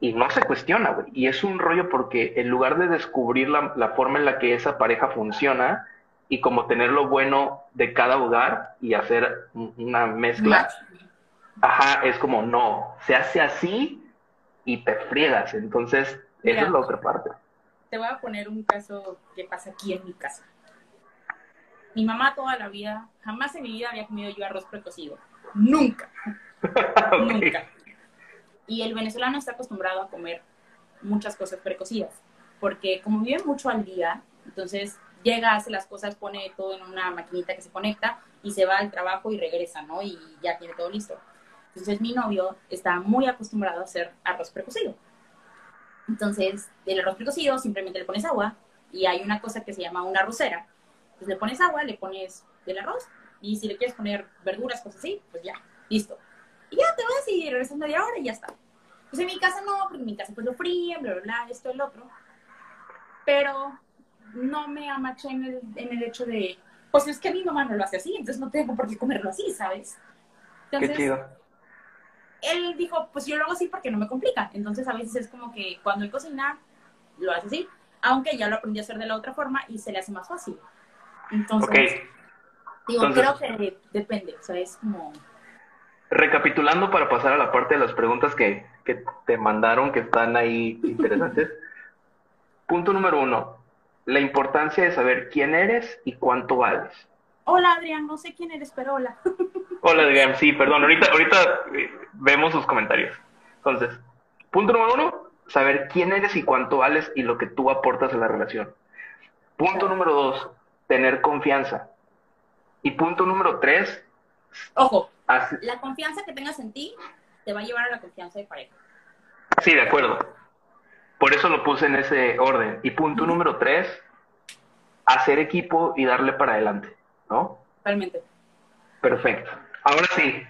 y no se cuestiona, güey. Y es un rollo porque en lugar de descubrir la, la, forma en la que esa pareja funciona y como tener lo bueno de cada hogar y hacer una mezcla, ajá, es como, no, se hace así y te friegas. Entonces, esa es la otra parte. Te voy a poner un caso que pasa aquí en mi casa. Mi mamá toda la vida, jamás en mi vida había comido yo arroz precocido. Nunca. [laughs] Nunca. Y el venezolano está acostumbrado a comer muchas cosas precocidas, porque como vive mucho al día, entonces llega, hace las cosas, pone todo en una maquinita que se conecta y se va al trabajo y regresa, ¿no? Y ya tiene todo listo. Entonces mi novio está muy acostumbrado a hacer arroz precocido. Entonces, el arroz precocido simplemente le pones agua y hay una cosa que se llama una arrocera. Entonces le pones agua, le pones del arroz y si le quieres poner verduras, cosas así, pues ya, listo. Y ya te vas y regresas media hora y ya está. Pues en mi casa no, porque en mi casa pues lo fríen, bla, bla, bla, esto, el otro. Pero no me amaché en el, en el hecho de, pues es que mi mamá no lo hace así, entonces no tengo por qué comerlo así, ¿sabes? Entonces, qué chido él dijo, pues yo lo hago así porque no me complica. Entonces a veces es como que cuando él cocina, lo hace así, aunque ya lo aprendí a hacer de la otra forma y se le hace más fácil. Entonces, digo, creo que depende, o sea, es como... Recapitulando para pasar a la parte de las preguntas que, que te mandaron, que están ahí interesantes. [laughs] Punto número uno, la importancia de saber quién eres y cuánto vales. Hola Adrián, no sé quién eres, pero hola. [laughs] Hola Adrián, sí, perdón, ahorita, ahorita eh, vemos sus comentarios. Entonces, punto número uno, saber quién eres y cuánto vales y lo que tú aportas a la relación. Punto número dos, tener confianza. Y punto número tres, ojo, la confianza que tengas en ti te va a llevar a la confianza de pareja. Sí, de acuerdo. Por eso lo puse en ese orden. Y punto número tres, hacer equipo y darle para adelante, ¿no? Totalmente. Perfecto. Ahora sí,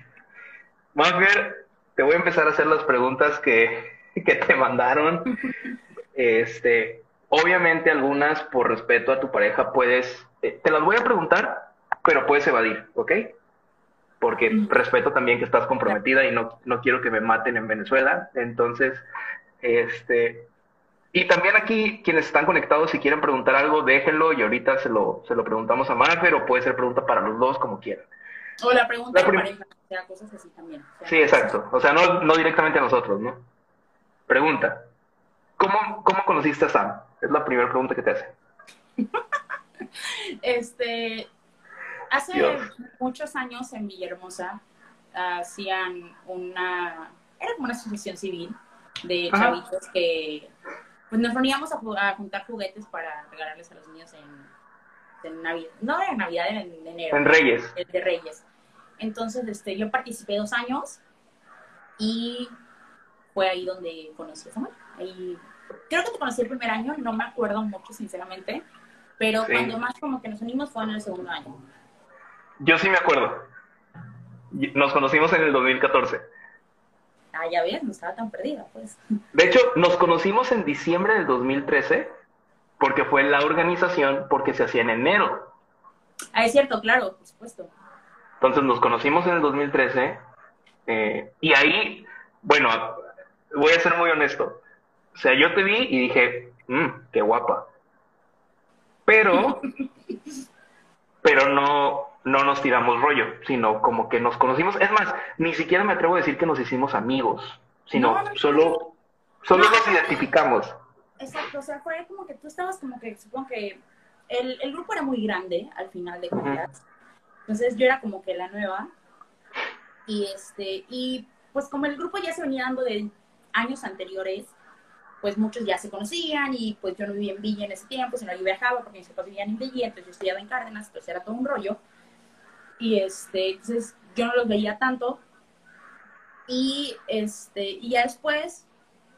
ver, te voy a empezar a hacer las preguntas que, [laughs] que te mandaron. Este, obviamente algunas por respeto a tu pareja puedes, eh, te las voy a preguntar, pero puedes evadir, ¿ok? Porque respeto también que estás comprometida y no, no quiero que me maten en Venezuela. Entonces, este, y también aquí, quienes están conectados, si quieren preguntar algo, déjenlo y ahorita se lo, se lo preguntamos a Marfer o puede ser pregunta para los dos, como quieran. O la pregunta de pareja, o sea, cosas así también. sí, exacto. O sea, no, no directamente a nosotros, ¿no? Pregunta. ¿Cómo, ¿Cómo conociste a Sam? Es la primera pregunta que te hace. [laughs] este, hace muchos años en Villahermosa hacían una, era como una asociación civil de chavitos que pues nos reuníamos a, juntar juguetes para regalarles a los niños en, en Navidad, no en Navidad, en, enero. En Reyes. de Reyes. Entonces, este, yo participé dos años y fue ahí donde conocí a Samuel. Ahí, creo que te conocí el primer año, no me acuerdo mucho, sinceramente, pero cuando más como que nos unimos fue en el segundo año. Yo sí me acuerdo. Nos conocimos en el 2014. Ah, ya ves, no estaba tan perdida, pues. De hecho, nos conocimos en diciembre del 2013 porque fue la organización porque se hacía en enero. Ah, es cierto, claro, por supuesto. Entonces nos conocimos en el 2013 eh, y ahí, bueno, voy a ser muy honesto. O sea, yo te vi y dije, mmm, qué guapa. Pero, [laughs] pero no, no nos tiramos rollo, sino como que nos conocimos. Es más, ni siquiera me atrevo a decir que nos hicimos amigos, sino solo, solo nos identificamos. Exacto, o sea, fue como que tú estabas como que, supongo que el, el grupo era muy grande al final de cuentas. Entonces yo era como que la nueva. Y este, y pues como el grupo ya se venía dando de años anteriores, pues muchos ya se conocían y pues yo no vivía en Villa en ese tiempo, sino yo viajaba porque mis papás vivían en Villa, entonces yo estudiaba en Cárdenas, entonces era todo un rollo. Y este, entonces yo no los veía tanto. Y este, y ya después,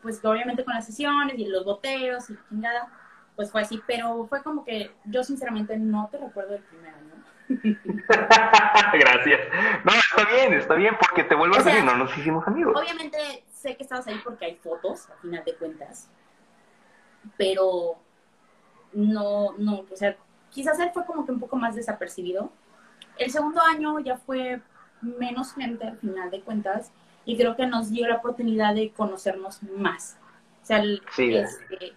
pues obviamente con las sesiones y los boteos y chingada, pues fue así, pero fue como que yo sinceramente no te recuerdo el primer año. [laughs] Gracias. No, está bien, está bien, porque te vuelvo O a decir, no nos hicimos amigos. Obviamente sé que estabas ahí porque hay fotos, al final de cuentas. Pero no, no, o sea, quizás él fue como que un poco más desapercibido. El segundo año ya fue menos gente al final de cuentas y creo que nos dio la oportunidad de conocernos más. O sea, el- Sí. este,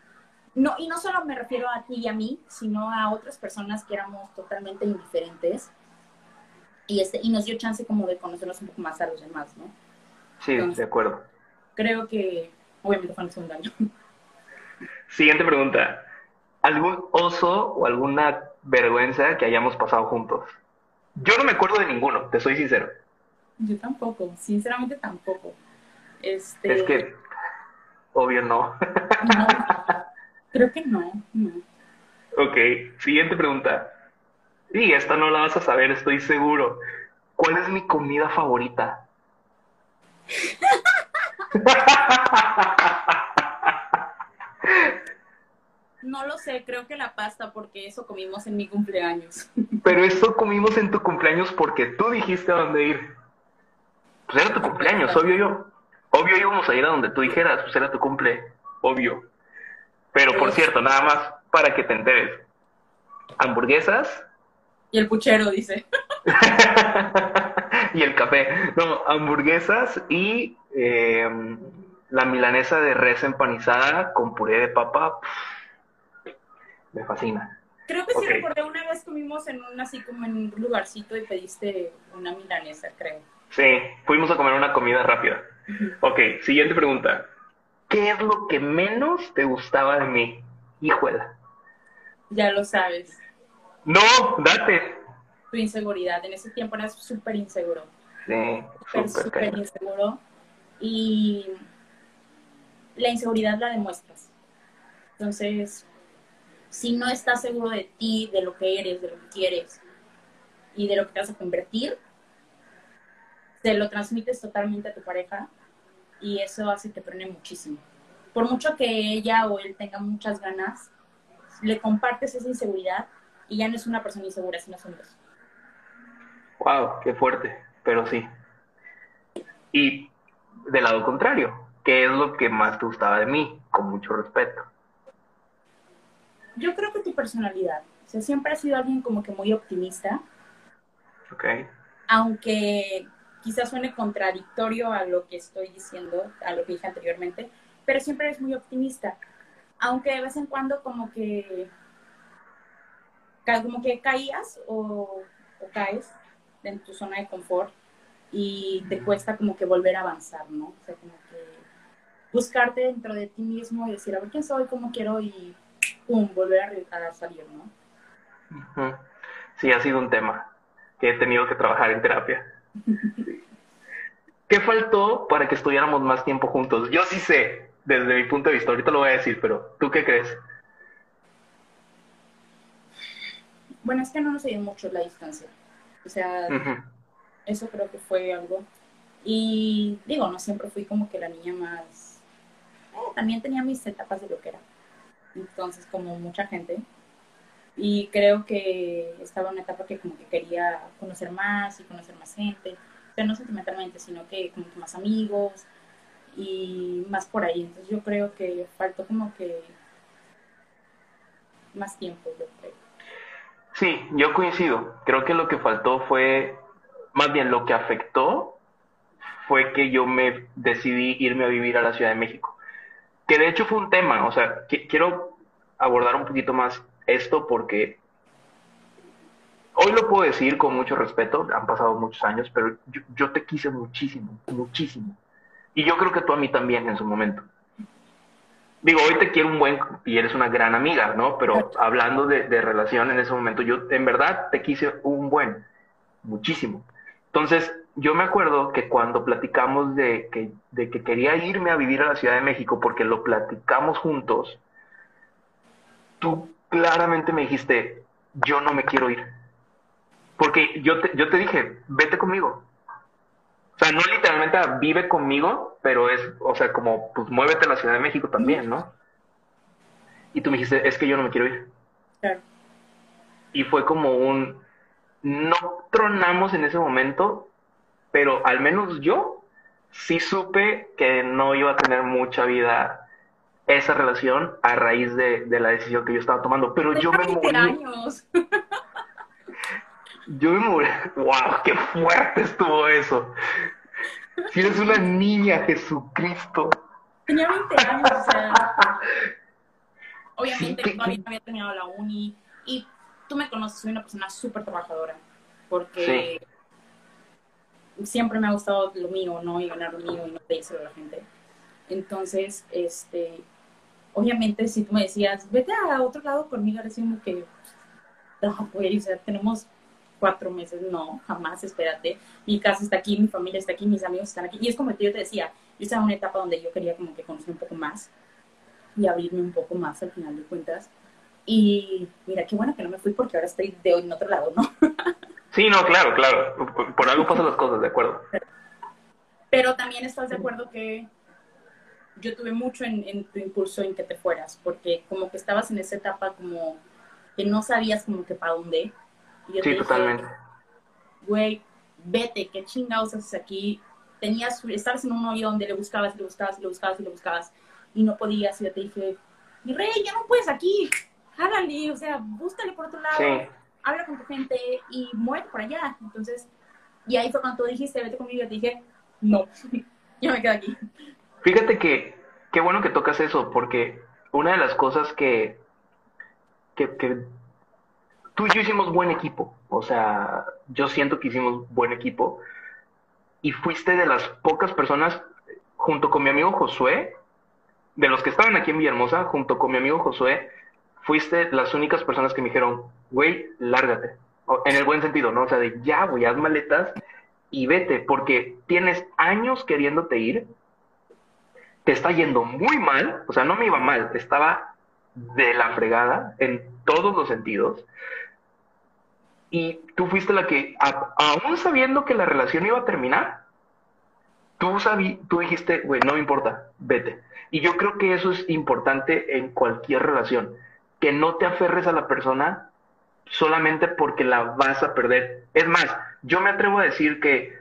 no, y no solo me refiero a ti y a mí, sino a otras personas que éramos totalmente indiferentes. Y, este, y nos dio chance como de conocernos un poco más a los demás, ¿no? Sí, de acuerdo. creo que obviamente fue en el segundo año. Siguiente pregunta. ¿Algún oso o alguna vergüenza que hayamos pasado juntos? Yo no me acuerdo de ninguno, te soy sincero. Yo tampoco, sinceramente tampoco. Este, Es que, obvio no. no, creo que no, no. ok, siguiente pregunta. Y esta no la vas a saber, estoy seguro. ¿Cuál es mi comida favorita? No lo sé, creo que la pasta porque eso comimos en mi cumpleaños. Pero eso comimos en tu cumpleaños porque tú dijiste a dónde ir. Pues era tu cumpleaños, obvio yo. Obvio íbamos a ir a donde tú dijeras, pues era tu cumple, obvio. Pero por cierto, nada más para que te enteres. Hamburguesas Y el puchero dice, [laughs] y el café. No, hamburguesas y eh, la milanesa de res empanizada con puré de papa. pff, me fascina. creo que sí Ok. recordé una vez comimos en un así como en un lugarcito y pediste una milanesa, creo. Sí, fuimos a comer una comida rápida. Ok, siguiente pregunta. ¿Qué es lo que menos te gustaba de mí? Híjuela. Ya lo sabes. No, date. Tu inseguridad, en ese tiempo eras súper inseguro. Sí, súper, súper inseguro. Y la inseguridad la demuestras. Entonces, si no estás seguro de ti, de lo que eres, de lo que quieres y de lo que te vas a convertir, te lo transmites totalmente a tu pareja y eso hace que frene muchísimo. Por mucho que ella o él tenga muchas ganas, le compartes esa inseguridad y ya no es una persona insegura, sino son dos. Wow, qué fuerte, pero sí. Y del lado contrario, ¿qué es lo que más te gustaba de mí? Con mucho respeto. Yo creo que tu personalidad, o sea, siempre has sido alguien como que muy optimista, ¿Ok? aunque quizás suene contradictorio a lo que estoy diciendo, a lo que dije anteriormente, pero siempre eres muy optimista, aunque de vez en cuando como que como que caías o, o caes en tu zona de confort y te cuesta como que volver a avanzar, ¿no? O sea, como que buscarte dentro de ti mismo y decir, a ver quién soy, cómo quiero y pum, volver a, salir, ¿no? Sí, ha sido un tema que he tenido que trabajar en terapia. [laughs] ¿Qué faltó para que estuviéramos más tiempo juntos? Yo sí sé, desde mi punto de vista, ahorita lo voy a decir, pero ¿tú qué crees? Bueno, es que no nos ayudó mucho la distancia. O sea, eso creo que fue algo. Y digo, no siempre fui como que la niña más... eh, también tenía mis etapas de lo que era. Entonces, como mucha gente. Y creo que estaba en una etapa que como que quería conocer más y conocer más gente. Pero no sentimentalmente, sino que como que más amigos y más por ahí. Entonces yo creo que faltó como que más tiempo, yo creo. Sí, yo coincido. Creo que lo que faltó fue, más bien lo que afectó fue que yo me decidí irme a vivir a la Ciudad de México. Que de hecho fue un tema, o sea, qui- quiero abordar un poquito más esto porque hoy lo puedo decir con mucho respeto, han pasado muchos años, pero yo, yo te quise muchísimo, muchísimo. Y yo creo que tú a mí también en su momento. Digo, hoy te quiero un buen y eres una gran amiga, ¿no? Pero hablando de, de relación en ese momento, yo en verdad te quise un buen, muchísimo. Entonces, yo me acuerdo que cuando platicamos de que, de que quería irme a vivir a la Ciudad de México porque lo platicamos juntos, tú claramente me dijiste, yo no me quiero ir. Porque yo te, yo te dije, vete conmigo. O sea, no literalmente vive conmigo, pero es, o sea, como, pues muévete a la Ciudad de México también, ¿no? Y tú me dijiste, es que yo no me quiero ir. Claro. Y fue como un, no tronamos en ese momento, pero al menos yo sí supe que no iba a tener mucha vida esa relación a raíz de, la decisión que yo estaba tomando. Pero yo me morí. años. [laughs] Yo me morí. ¡Wow! ¡Qué fuerte estuvo eso! Si eres una niña, Jesucristo. Tenía 20 años, o sea. [laughs] Obviamente todavía no había terminado la uni. Y tú me conoces, soy una persona súper trabajadora. Porque siempre me ha gustado lo mío, ¿no? Y ganar lo mío y no pedírselo a la gente. Entonces, este, obviamente, si tú me decías, vete a otro lado conmigo, decimos que, no, pues, o sea, tenemos cuatro meses, no, jamás, espérate. Mi casa está aquí, mi familia está aquí, mis amigos están aquí. Y es como yo te decía, yo estaba en una etapa donde yo quería como que conocer un poco más y abrirme un poco más al final de cuentas. Y mira, qué bueno que no me fui porque ahora estoy de hoy en otro lado, ¿no? [laughs] Sí, no, claro, claro. Por, algo pasan las cosas, de acuerdo. Pero también estás de acuerdo que yo tuve mucho en, tu impulso en que te fueras, porque como que estabas en esa etapa como que no sabías como que para dónde. Sí, totalmente. Güey, vete, qué chingados haces aquí. Tenías, estabas en un hoyo donde le buscabas, le buscabas, le buscabas, y le buscabas, y no podías, y yo te dije, mi rey, ya no puedes aquí, jálale, o sea, búscale por otro lado. Sí habla con tu gente y muere por allá. Entonces, y ahí fue cuando tú dijiste, vete conmigo, y te dije, no, [laughs] yo me quedo aquí. Fíjate que, qué bueno que tocas eso, porque una de las cosas que, que, que tú y yo hicimos buen equipo, o sea, yo siento que hicimos buen equipo, y fuiste de las pocas personas, junto con mi amigo Josué, de los que estaban aquí en Villahermosa, junto con mi amigo Josué, fuiste las únicas personas que me dijeron, güey, lárgate. En el buen sentido, ¿no? O sea, de ya, güey, haz maletas y vete, porque tienes años queriéndote ir, te está yendo muy mal, o sea, no me iba mal, estaba de la fregada en todos los sentidos. Y tú fuiste la que, aún sabiendo que la relación iba a terminar, tú, sabí, tú dijiste, güey, no me importa, vete. Y yo creo que eso es importante en cualquier relación que no te aferres a la persona solamente porque la vas a perder. Es más, yo me atrevo a decir que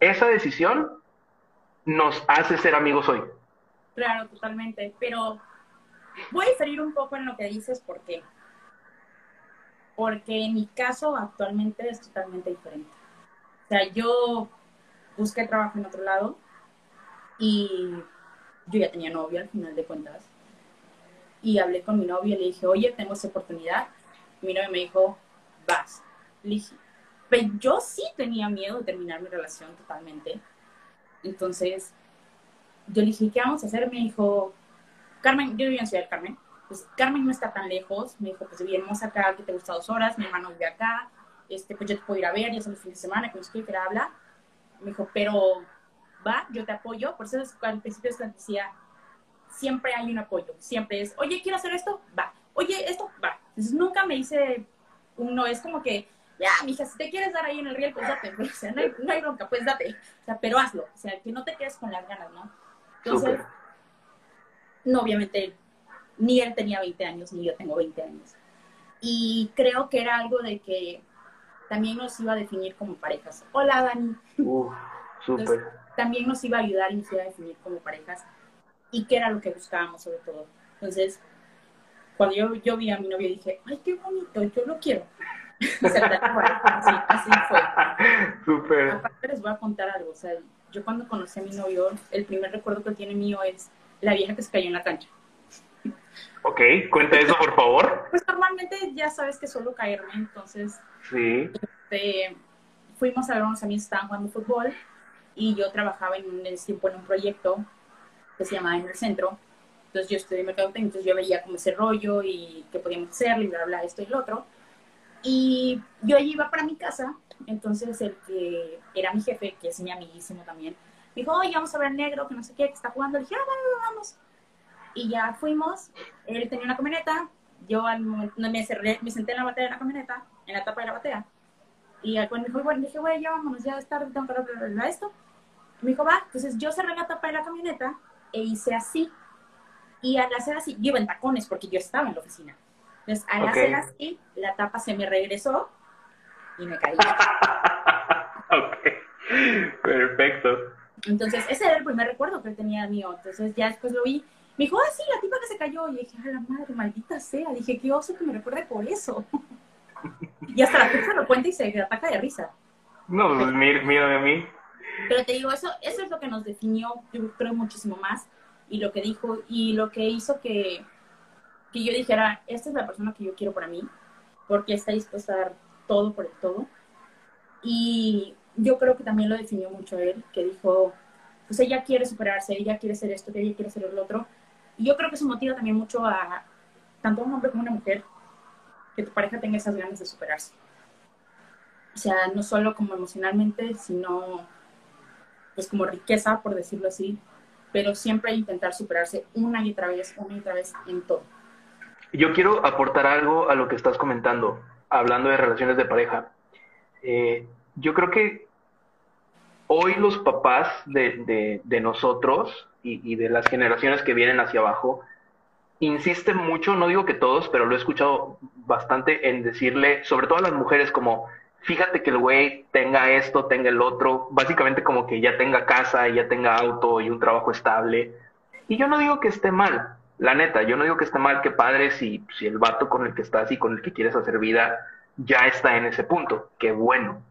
esa decisión nos hace ser amigos hoy. Claro, totalmente. Pero voy a diferir un poco en lo que dices, ¿por qué? Porque en mi caso actualmente es totalmente diferente. O sea, yo busqué trabajo en otro lado y yo ya tenía novio al final de cuentas y hablé con mi novio y le dije, oye, tengo esa oportunidad. mi novio me dijo, vas. Le dije, pero yo sí tenía miedo de terminar mi relación totalmente. Entonces, yo le dije, ¿qué vamos a hacer? Me dijo, Carmen, yo vivía en Ciudad Carmen. Pues Carmen no está tan lejos. Me dijo, pues vivimos acá, que te gusta dos horas. Mi hermano vive acá. Este, pues yo te puedo ir a ver, ya son los fines de semana, que no sé qué, habla. Me dijo, pero va, yo te apoyo. Por eso al principio decía, siempre hay un apoyo, siempre es, oye, quiero hacer esto, va, oye, esto, va. Entonces nunca me dice un no, es como que, ya, mija, si te quieres dar ahí en el riel, pues date, [laughs] o sea, no hay, no hay bronca, pues date, o sea, pero hazlo, o sea, que no te quedes con las ganas, ¿no? Entonces, no, obviamente, ni él tenía 20 años, ni yo tengo 20 años. Y creo que era algo de que también nos iba a definir como parejas. Hola, Dani. Uh, súper. También nos iba a ayudar y nos iba a definir como parejas y qué era lo que buscábamos sobre todo. Entonces, cuando yo, yo vi a mi novio dije, ay, qué bonito, yo lo quiero. [laughs] así, así fue. Súper. Aparte les voy a contar algo, o sea, yo cuando conocí a mi novio, el primer recuerdo que tiene mío es la vieja que se cayó en la cancha. Ok, cuenta eso, por favor. Pues normalmente ya sabes que solo caerme, entonces... Sí. Este, fuimos a ver unos amigos que estaban jugando fútbol y yo trabajaba en ese tiempo en un proyecto que se llamaba En el Centro. Entonces yo estudié mercadotecnia, entonces yo veía como ese rollo y qué podíamos hacer, y bla, bla, esto y lo otro. Y yo allí iba para mi casa, entonces el que era mi jefe, que es mi amiguísimo también, me dijo, oye, vamos a ver negro, que no sé qué, que está jugando. Le dije, ah, vamos, vamos. Y ya fuimos, él tenía una camioneta, yo al momento me, cerré, me senté en la batea de la camioneta, en la tapa de la batea, y al cual me dijo, bueno, dije, güey, ya vámonos, ya es tarde, tengo que hablar esto. Me dijo, va, entonces yo cerré la tapa de la camioneta e hice así. Y al hacer así, yo iba en tacones porque yo estaba en la oficina. Entonces, al hacer así, la tapa se me regresó y me caí. [laughs] ok, perfecto. Entonces, ese era el primer recuerdo que tenía mío. Entonces, ya después lo vi. Me dijo, ah, sí, la tipa que se cayó. Y dije, a la madre, maldita sea. Dije, qué oso que me recuerde por eso. [laughs] y hasta la fecha lo cuenta y se ataca de risa. No, pues mira a mí. Pero te digo, eso, eso es lo que nos definió, yo creo, muchísimo más. Y lo que dijo, y lo que hizo que, que yo dijera, esta es la persona que yo quiero para mí, porque está dispuesta a dar todo por el todo. Y yo creo que también lo definió mucho él, que dijo, pues ella quiere superarse, ella quiere ser esto, ella quiere ser lo otro. Y yo creo que eso motiva también mucho a tanto un hombre como una mujer, que tu pareja tenga esas ganas de superarse. O sea, no solo como emocionalmente, sino pues como riqueza, por decirlo así, pero siempre intentar superarse una y otra vez, una y otra vez en todo. Yo quiero aportar algo a lo que estás comentando, hablando de relaciones de pareja. Eh, yo creo que hoy los papás de, nosotros y, de las generaciones que vienen hacia abajo insisten mucho, no digo que todos, pero lo he escuchado bastante en decirle, sobre todo a las mujeres, como fíjate que el güey tenga esto, tenga el otro, básicamente como que ya tenga casa, y ya tenga auto y un trabajo estable. Y yo no digo que esté mal, la neta, yo no digo que esté mal que padre si, si el vato con el que estás y con el que quieres hacer vida ya está en ese punto, qué bueno.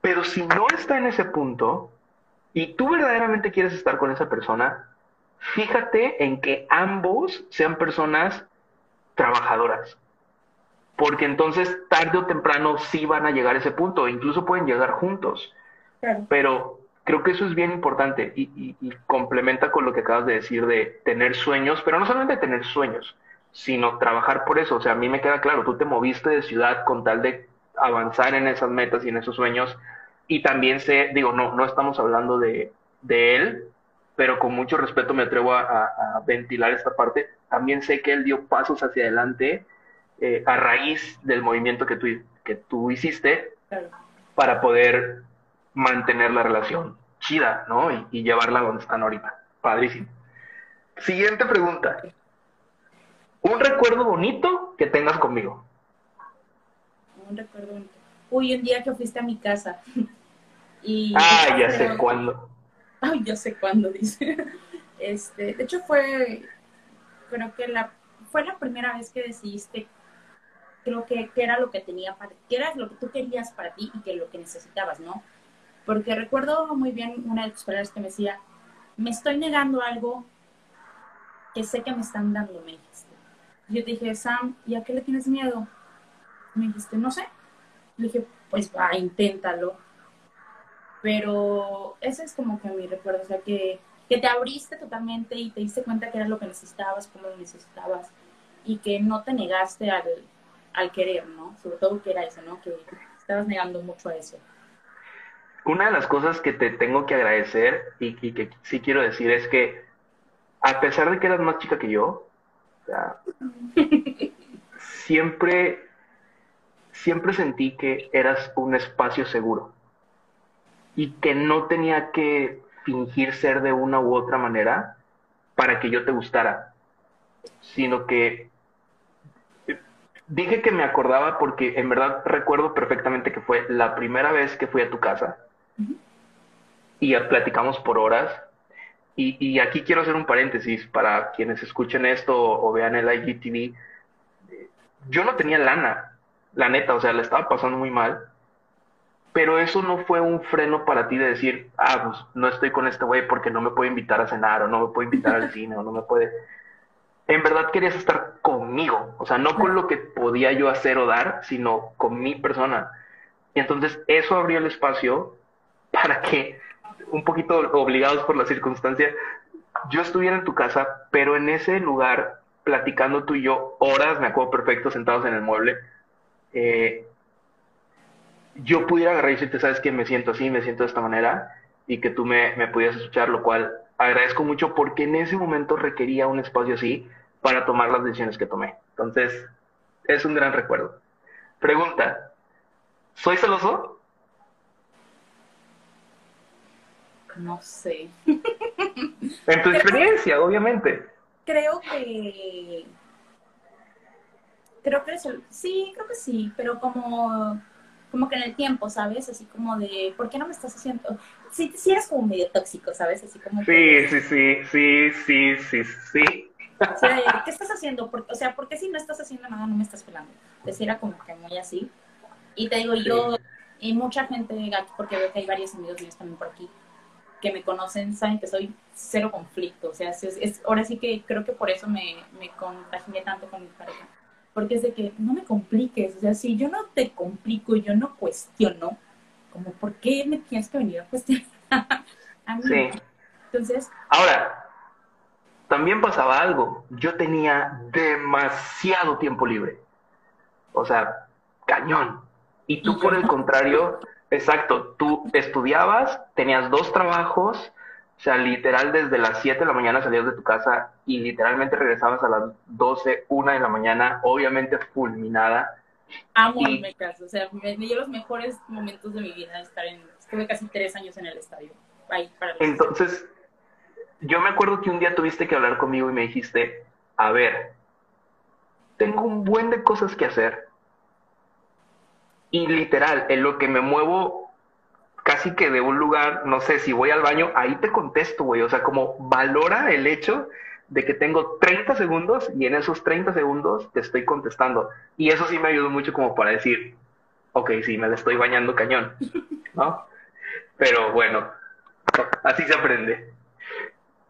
Pero si no está en ese punto y tú verdaderamente quieres estar con esa persona, fíjate en que ambos sean personas trabajadoras. Porque entonces tarde o temprano sí van a llegar a ese punto, e incluso pueden llegar juntos. Pero creo que eso es bien importante y, y, complementa con lo que acabas de decir de tener sueños, pero no solamente tener sueños, sino trabajar por eso. O sea, a mí me queda claro, tú te moviste de ciudad con tal de avanzar en esas metas y en esos sueños. Y también sé, digo, no, no estamos hablando de, de él, pero con mucho respeto me atrevo a, ventilar esta parte. También sé que él dio pasos hacia adelante eh, a raíz del movimiento que tú, que tú hiciste para poder mantener la relación chida, ¿no? Y, y llevarla donde están ahorita. Padrísimo. Siguiente pregunta. Un recuerdo bonito que tengas conmigo un recuerdo bonito. Uy, un día que fuiste a mi casa. [laughs] y ah, ya sé cuándo. [laughs] Ay, ya sé cuándo, dice. Este, de hecho fue, creo que la, fue la primera vez que decidiste, creo que, que era lo que tenía para que era lo que tú querías para ti y que lo que necesitabas, ¿no? Porque recuerdo muy bien una de tus palabras que me decía, me estoy negando algo que sé que me están dando, me dijiste. Yo te dije, Sam, ¿y a qué le tienes miedo? Me dijiste, no sé. Le dije, pues va, inténtalo. Pero ese es como que mi recuerdo, o sea, que, que te abriste totalmente y te diste cuenta que era lo que necesitabas, cómo lo necesitabas, y que no te negaste al, al querer, ¿no? Sobre todo que era eso, ¿no? Que estabas negando mucho a eso. Una de las cosas que te tengo que agradecer y, y que sí quiero decir es que a pesar de que eras más chica que yo, o sea, [laughs] siempre siempre sentí que eras un espacio seguro y que no tenía que fingir ser de una u otra manera para que yo te gustara, sino que dije que me acordaba porque en verdad recuerdo perfectamente que fue la primera vez que fui a tu casa y platicamos por horas. Y, aquí quiero hacer un paréntesis para quienes escuchen esto o, vean el IGTV. Yo no tenía lana, la neta, o sea, le estaba pasando muy mal. Pero eso no fue un freno para ti de decir, ah, pues no estoy con este güey porque no me puede invitar a cenar o no me puede invitar al cine o no me puede... En verdad querías estar conmigo, o sea, no con lo que podía yo hacer o dar, sino con mi persona. Y entonces eso abrió el espacio para que, un poquito obligados por la circunstancia, yo estuviera en tu casa, pero en ese lugar, platicando tú y yo, horas, me acuerdo perfecto, sentados en el mueble, eh, yo pudiera agarrar y decirte, sabes que me siento así, me siento de esta manera, y que tú me, me pudieras escuchar, lo cual agradezco mucho porque en ese momento requería un espacio así para tomar las decisiones que tomé. Entonces, es un gran recuerdo. Pregunta, ¿soy celoso? No sé. en tu experiencia, obviamente. Creo que creo que sí, creo que sí, pero como como que en el tiempo, ¿sabes? Así como de, ¿por qué no me estás haciendo? Sí, sí eres como medio tóxico, ¿sabes? Así como... Sí, sí, sí, sí, sí, sí, sí. O sea, ¿qué estás haciendo? O sea, ¿por qué si no estás haciendo nada no me estás pelando? Entonces era como que muy así. Y te digo, yo, y mucha gente, aquí, porque veo que hay varios amigos míos también por aquí, que me conocen, saben que soy cero conflicto. O sea, es, es- ahora sí que creo que por eso me, me contagié tanto con mi pareja. Porque es de que no me compliques. O sea, si yo no te complico, yo no cuestiono, como, ¿por qué me tienes que venir a cuestionar? [laughs] a mí. Sí. Entonces, Ahora, también pasaba algo. Yo tenía demasiado tiempo libre. O sea, cañón. Y tú, Y por el contrario, exacto, tú estudiabas, tenías dos trabajos, o sea, literal desde las 7 de la mañana salías de tu casa y literalmente regresabas a las 12, 1 de la mañana, obviamente fulminada. amo Y- el mecas, o sea, me, me dio los mejores momentos de mi vida estar en, estuve casi tres años en el estadio, ahí para Entonces, yo me acuerdo que un día tuviste que hablar conmigo y me dijiste, a ver, tengo un buen de cosas que hacer. Y literal, en lo que me muevo casi que de un lugar, no sé, si voy al baño, ahí te contesto, güey. O sea, como valora el hecho de que tengo 30 segundos y en esos 30 segundos te estoy contestando. Y eso sí me ayudó mucho como para decir, ok, sí, me la estoy bañando cañón, ¿no? Pero bueno, así se aprende.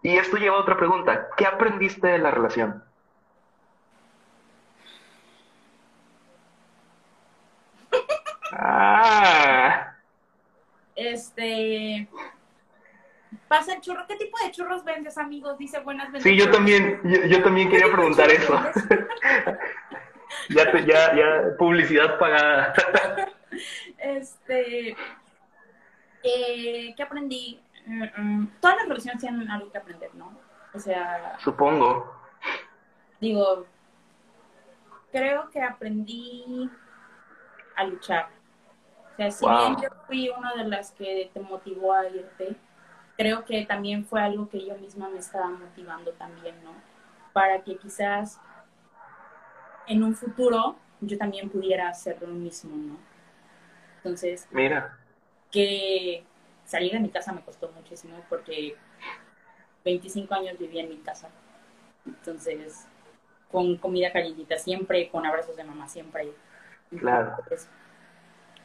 Y esto lleva a otra pregunta. ¿Qué aprendiste de la relación? [laughs] Ah, Este, pasa el churro, ¿qué tipo de churros vendes, amigos? Dice buenas sí, yo también, yo, yo también quería preguntar eso. [laughs] Ya, te- ya, ya, publicidad pagada. [laughs] Este, eh, ¿qué aprendí? Mm, mm, todas las relaciones tienen algo que aprender, ¿no? O sea, Supongo. digo, creo que aprendí a luchar. Sea, si Wow. bien yo fui una de las que te motivó a irte, creo que también fue algo que yo misma me estaba motivando también, ¿no? Para que quizás en un futuro yo también pudiera hacer lo mismo, ¿no? Entonces, Mira, que salir de mi casa me costó muchísimo porque 25 años viví en mi casa. Entonces, con comida calientita siempre, con abrazos de mamá siempre. Claro.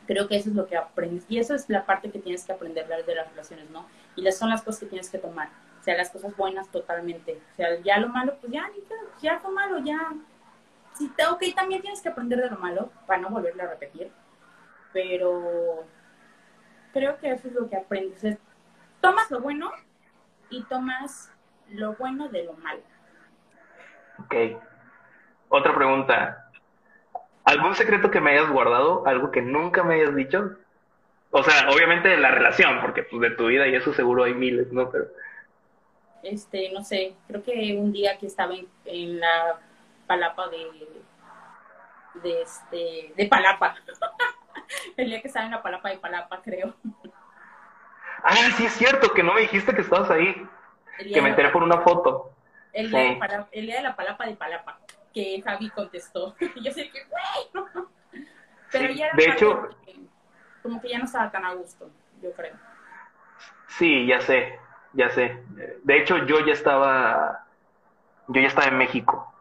Creo que eso es lo que aprendes. Y eso es la parte que tienes que aprender de las relaciones, ¿no? Y las son las cosas que tienes que tomar. O sea, las cosas buenas totalmente. O sea, ya lo malo, pues ya, ya fue malo, ya. Sí, ok, también tienes que aprender de lo malo para no volverlo a repetir. Pero creo que eso es lo que aprendes. Es, tomas lo bueno y tomas lo bueno de lo malo. ok. Otra pregunta. ¿Algún secreto que me hayas guardado? ¿Algo que nunca me hayas dicho? O sea, obviamente de la relación, porque pues de tu vida y eso seguro hay miles, ¿no? Pero Este, no sé, creo que un día que estaba en, en la palapa de, de este, de Palapa. [laughs] El día que estaba en la palapa de Palapa, creo. Ah, sí es cierto, que no me dijiste que estabas ahí. Que me enteré por una foto. el, día Sí. El día de la palapa de Palapa, que Javi contestó. Y [laughs] yo sé que, güey. Pero Sí, ya era de hecho- que- como que ya no estaba tan a gusto, yo creo. Sí, ya sé, ya sé. De hecho, yo ya estaba, yo ya estaba en México.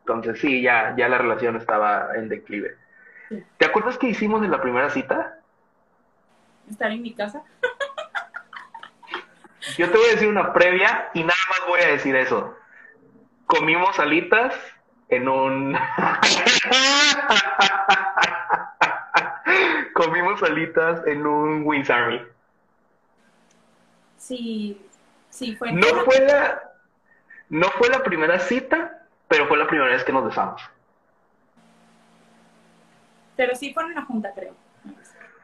Entonces sí, ya, ya la relación estaba en declive. Sí. ¿Te acuerdas que hicimos en la primera cita? Estar en mi casa. Yo te voy a decir una previa y nada más voy a decir eso. Comimos alitas en un... [laughs] Comimos alitas en un Wings Army. Sí, sí, fue. No fue la, no fue la primera cita, pero fue la primera vez que nos besamos. Pero sí fue en una junta, creo.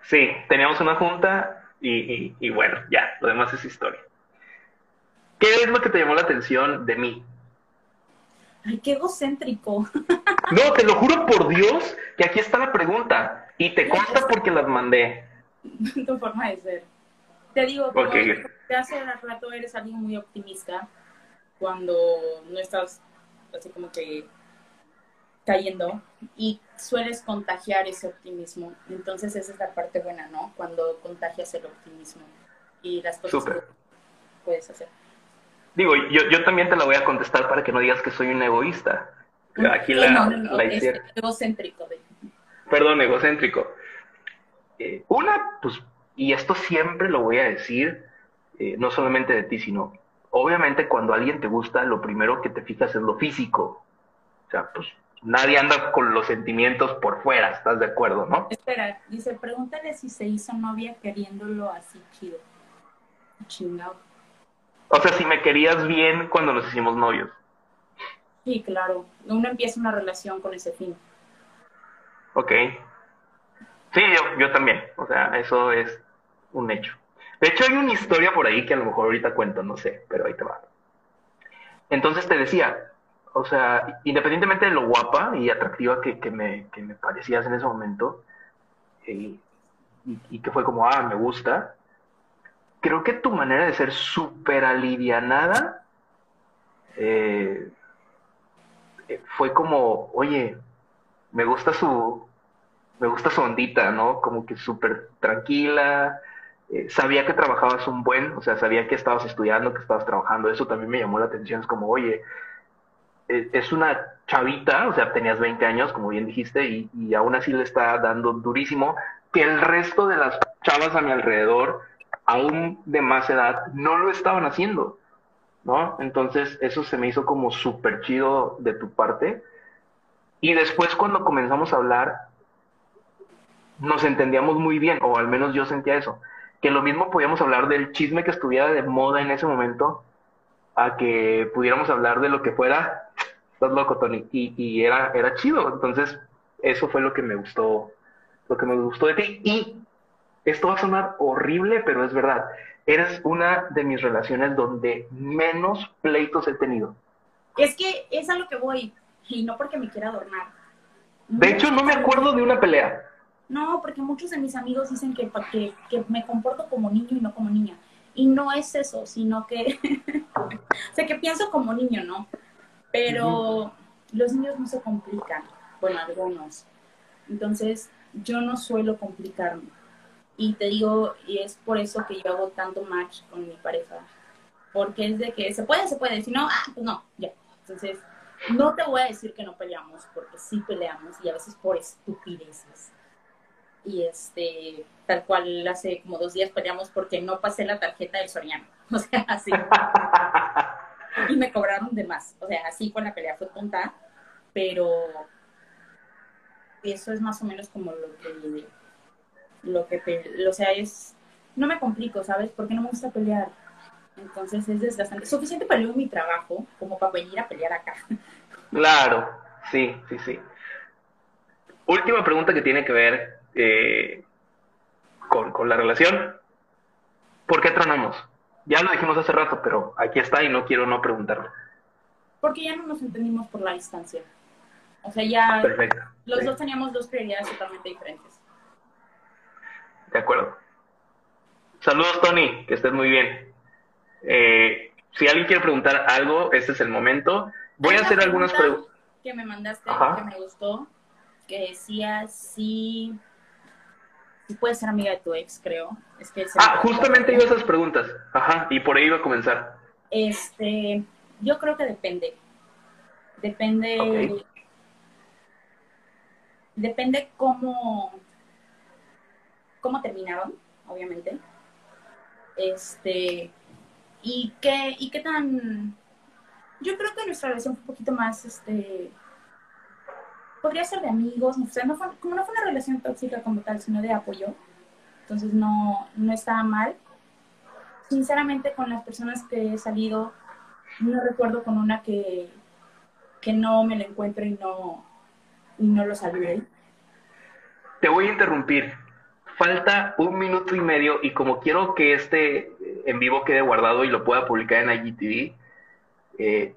Sí, teníamos una junta y, y- y bueno, ya, lo demás es historia. ¿Qué es lo que te llamó la atención de mí? Ay, qué egocéntrico. No, te lo juro por Dios que aquí está la pregunta y te consta porque las mandé. [laughs] tu forma de ser. Te digo, como Ok. te hace rato eres alguien muy optimista cuando no estás así como que cayendo y sueles contagiar ese optimismo. Entonces esa es la parte buena, ¿no? Cuando contagias el optimismo y las cosas que puedes hacer. Digo, yo, yo también te la voy a contestar para que no digas que soy un egoísta. Aquí la, no, no, la egocéntrico. Perdón, egocéntrico. Eh, una, pues, y esto siempre lo voy a decir, eh, no solamente de ti, sino, obviamente cuando alguien te gusta, lo primero que te fijas es lo físico. O sea, pues nadie anda con los sentimientos por fuera, ¿estás de acuerdo, no? Espera, dice, pregúntale si se hizo novia queriéndolo así chido. Chingado. O sea, si me querías bien cuando nos hicimos novios. Sí, claro. Uno empieza una relación con ese fin. Ok. Sí, yo, yo también. O sea, eso es un hecho. De hecho, hay una historia por ahí que a lo mejor ahorita cuento, no sé, pero ahí te va. Entonces te decía, o sea, independientemente de lo guapa y atractiva que, que, me, que me, parecías en ese momento, eh, y, y, que fue como, ah, me gusta, creo que tu manera de ser súper alivianada eh, eh, fue como, oye, me gusta su, me gusta su ondita, ¿no? Como que súper tranquila, sabía que trabajabas un buen, o sea, sabía que estabas estudiando, que estabas trabajando, eso también me llamó la atención, es como, oye, eh, es una chavita, o sea, tenías 20 años, como bien dijiste, y, aún así le está dando durísimo, que el resto de las chavas a mi alrededor, aún de más edad, no lo estaban haciendo, ¿no? Entonces, eso se me hizo como súper chido de tu parte. Y después cuando comenzamos a hablar, nos entendíamos muy bien, o al menos yo sentía eso, que lo mismo podíamos hablar del chisme que estuviera de moda en ese momento, a que pudiéramos hablar de lo que fuera, estás loco, Tony, y, y, era, era chido. Entonces, eso fue lo que me gustó, lo que me gustó de ti. Y esto va a sonar horrible, pero es verdad. Eres una de mis relaciones donde menos pleitos he tenido. Es que es a lo que voy, y no porque me quiera adornar. De hecho, no me acuerdo de una pelea. No, porque muchos de mis amigos dicen que, que, que me comporto como niño y no como niña. Y no es eso, sino que, [laughs] o sea, que pienso como niño, ¿no? Pero los niños no se complican, bueno, algunos. Entonces, yo no suelo complicarme. Y te digo, y es por eso que yo hago tanto match con mi pareja. Porque es de que se puede, se puede. Si no, ah, pues no, ya. Entonces, no te voy a decir que no peleamos, porque sí peleamos y a veces por estupideces y este, tal cual hace como dos días peleamos porque no pasé la tarjeta del Soriano. [laughs] O sea, así. [laughs] y me cobraron de más. O sea, así con la pelea fue punta, pero eso es más o menos como lo que, lo que, o sea, es, no me complico, ¿sabes? Porque no me gusta pelear. Entonces es desgastante. Suficiente peleo en mi trabajo como para venir a pelear acá. Claro, sí, sí, sí. Última pregunta que tiene que ver eh, con, con, la relación. ¿Por qué tronamos? Ya lo dijimos hace rato, pero aquí está y no quiero no preguntarlo. Porque ya no nos entendimos por la distancia. O sea, ya los dos teníamos dos prioridades totalmente diferentes. De acuerdo. Saludos, Tony, que estés muy bien. Eh, si alguien quiere preguntar algo, este es el momento. Voy a hacer algunas preguntas. Que me mandaste, que me gustó, que decía si Sí puedes ser amiga de tu ex, creo. Es que ah, justamente iba a esas preguntas. Ajá, y por ahí iba a comenzar. Este, yo creo que depende. Depende. Depende cómo. Cómo terminaron, obviamente. Este. Y qué, y qué tan. Yo creo que nuestra relación fue un poquito más, este podría ser de amigos, o sea, no fue, como no fue una relación tóxica como tal, sino de apoyo, entonces no, no estaba mal. Sinceramente, con las personas que he salido, no recuerdo con una que, que no me la encuentro y no, y no lo saludé. Te voy a interrumpir. Falta un minuto y medio y como quiero que este en vivo quede guardado y lo pueda publicar en IGTV, eh,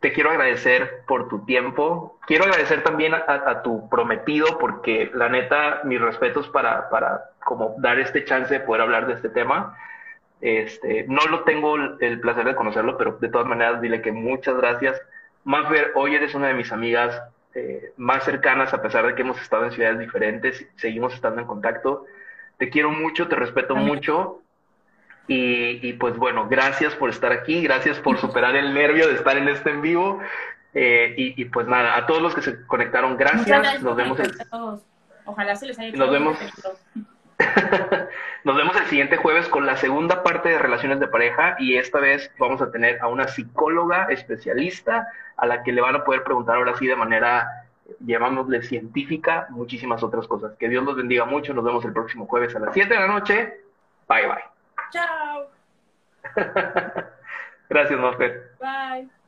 te quiero agradecer por tu tiempo. Quiero agradecer también a, tu prometido porque la neta, mis respetos para, para como dar este chance de poder hablar de este tema. Este, no lo tengo el placer de conocerlo, pero de todas maneras dile que muchas gracias. Maffer, hoy eres una de mis amigas eh, más cercanas, a pesar de que hemos estado en ciudades diferentes, seguimos estando en contacto. Te quiero mucho, te respeto mucho. Y, pues bueno, gracias por estar aquí, gracias por [laughs] superar el nervio de estar en este en vivo. Eh, y, pues nada, a todos los que se conectaron, gracias. Nos vemos el... Ojalá se les haya Nos vemos. [laughs] Nos vemos el siguiente jueves con la segunda parte de relaciones de pareja y esta vez vamos a tener a una psicóloga especialista a la que le van a poder preguntar ahora sí de manera, llamámosle científica, muchísimas otras cosas. Que Dios los bendiga mucho. Nos vemos el próximo jueves a las 7 de la noche. Bye bye. Chao. [laughs] Gracias, Mafer. Bye.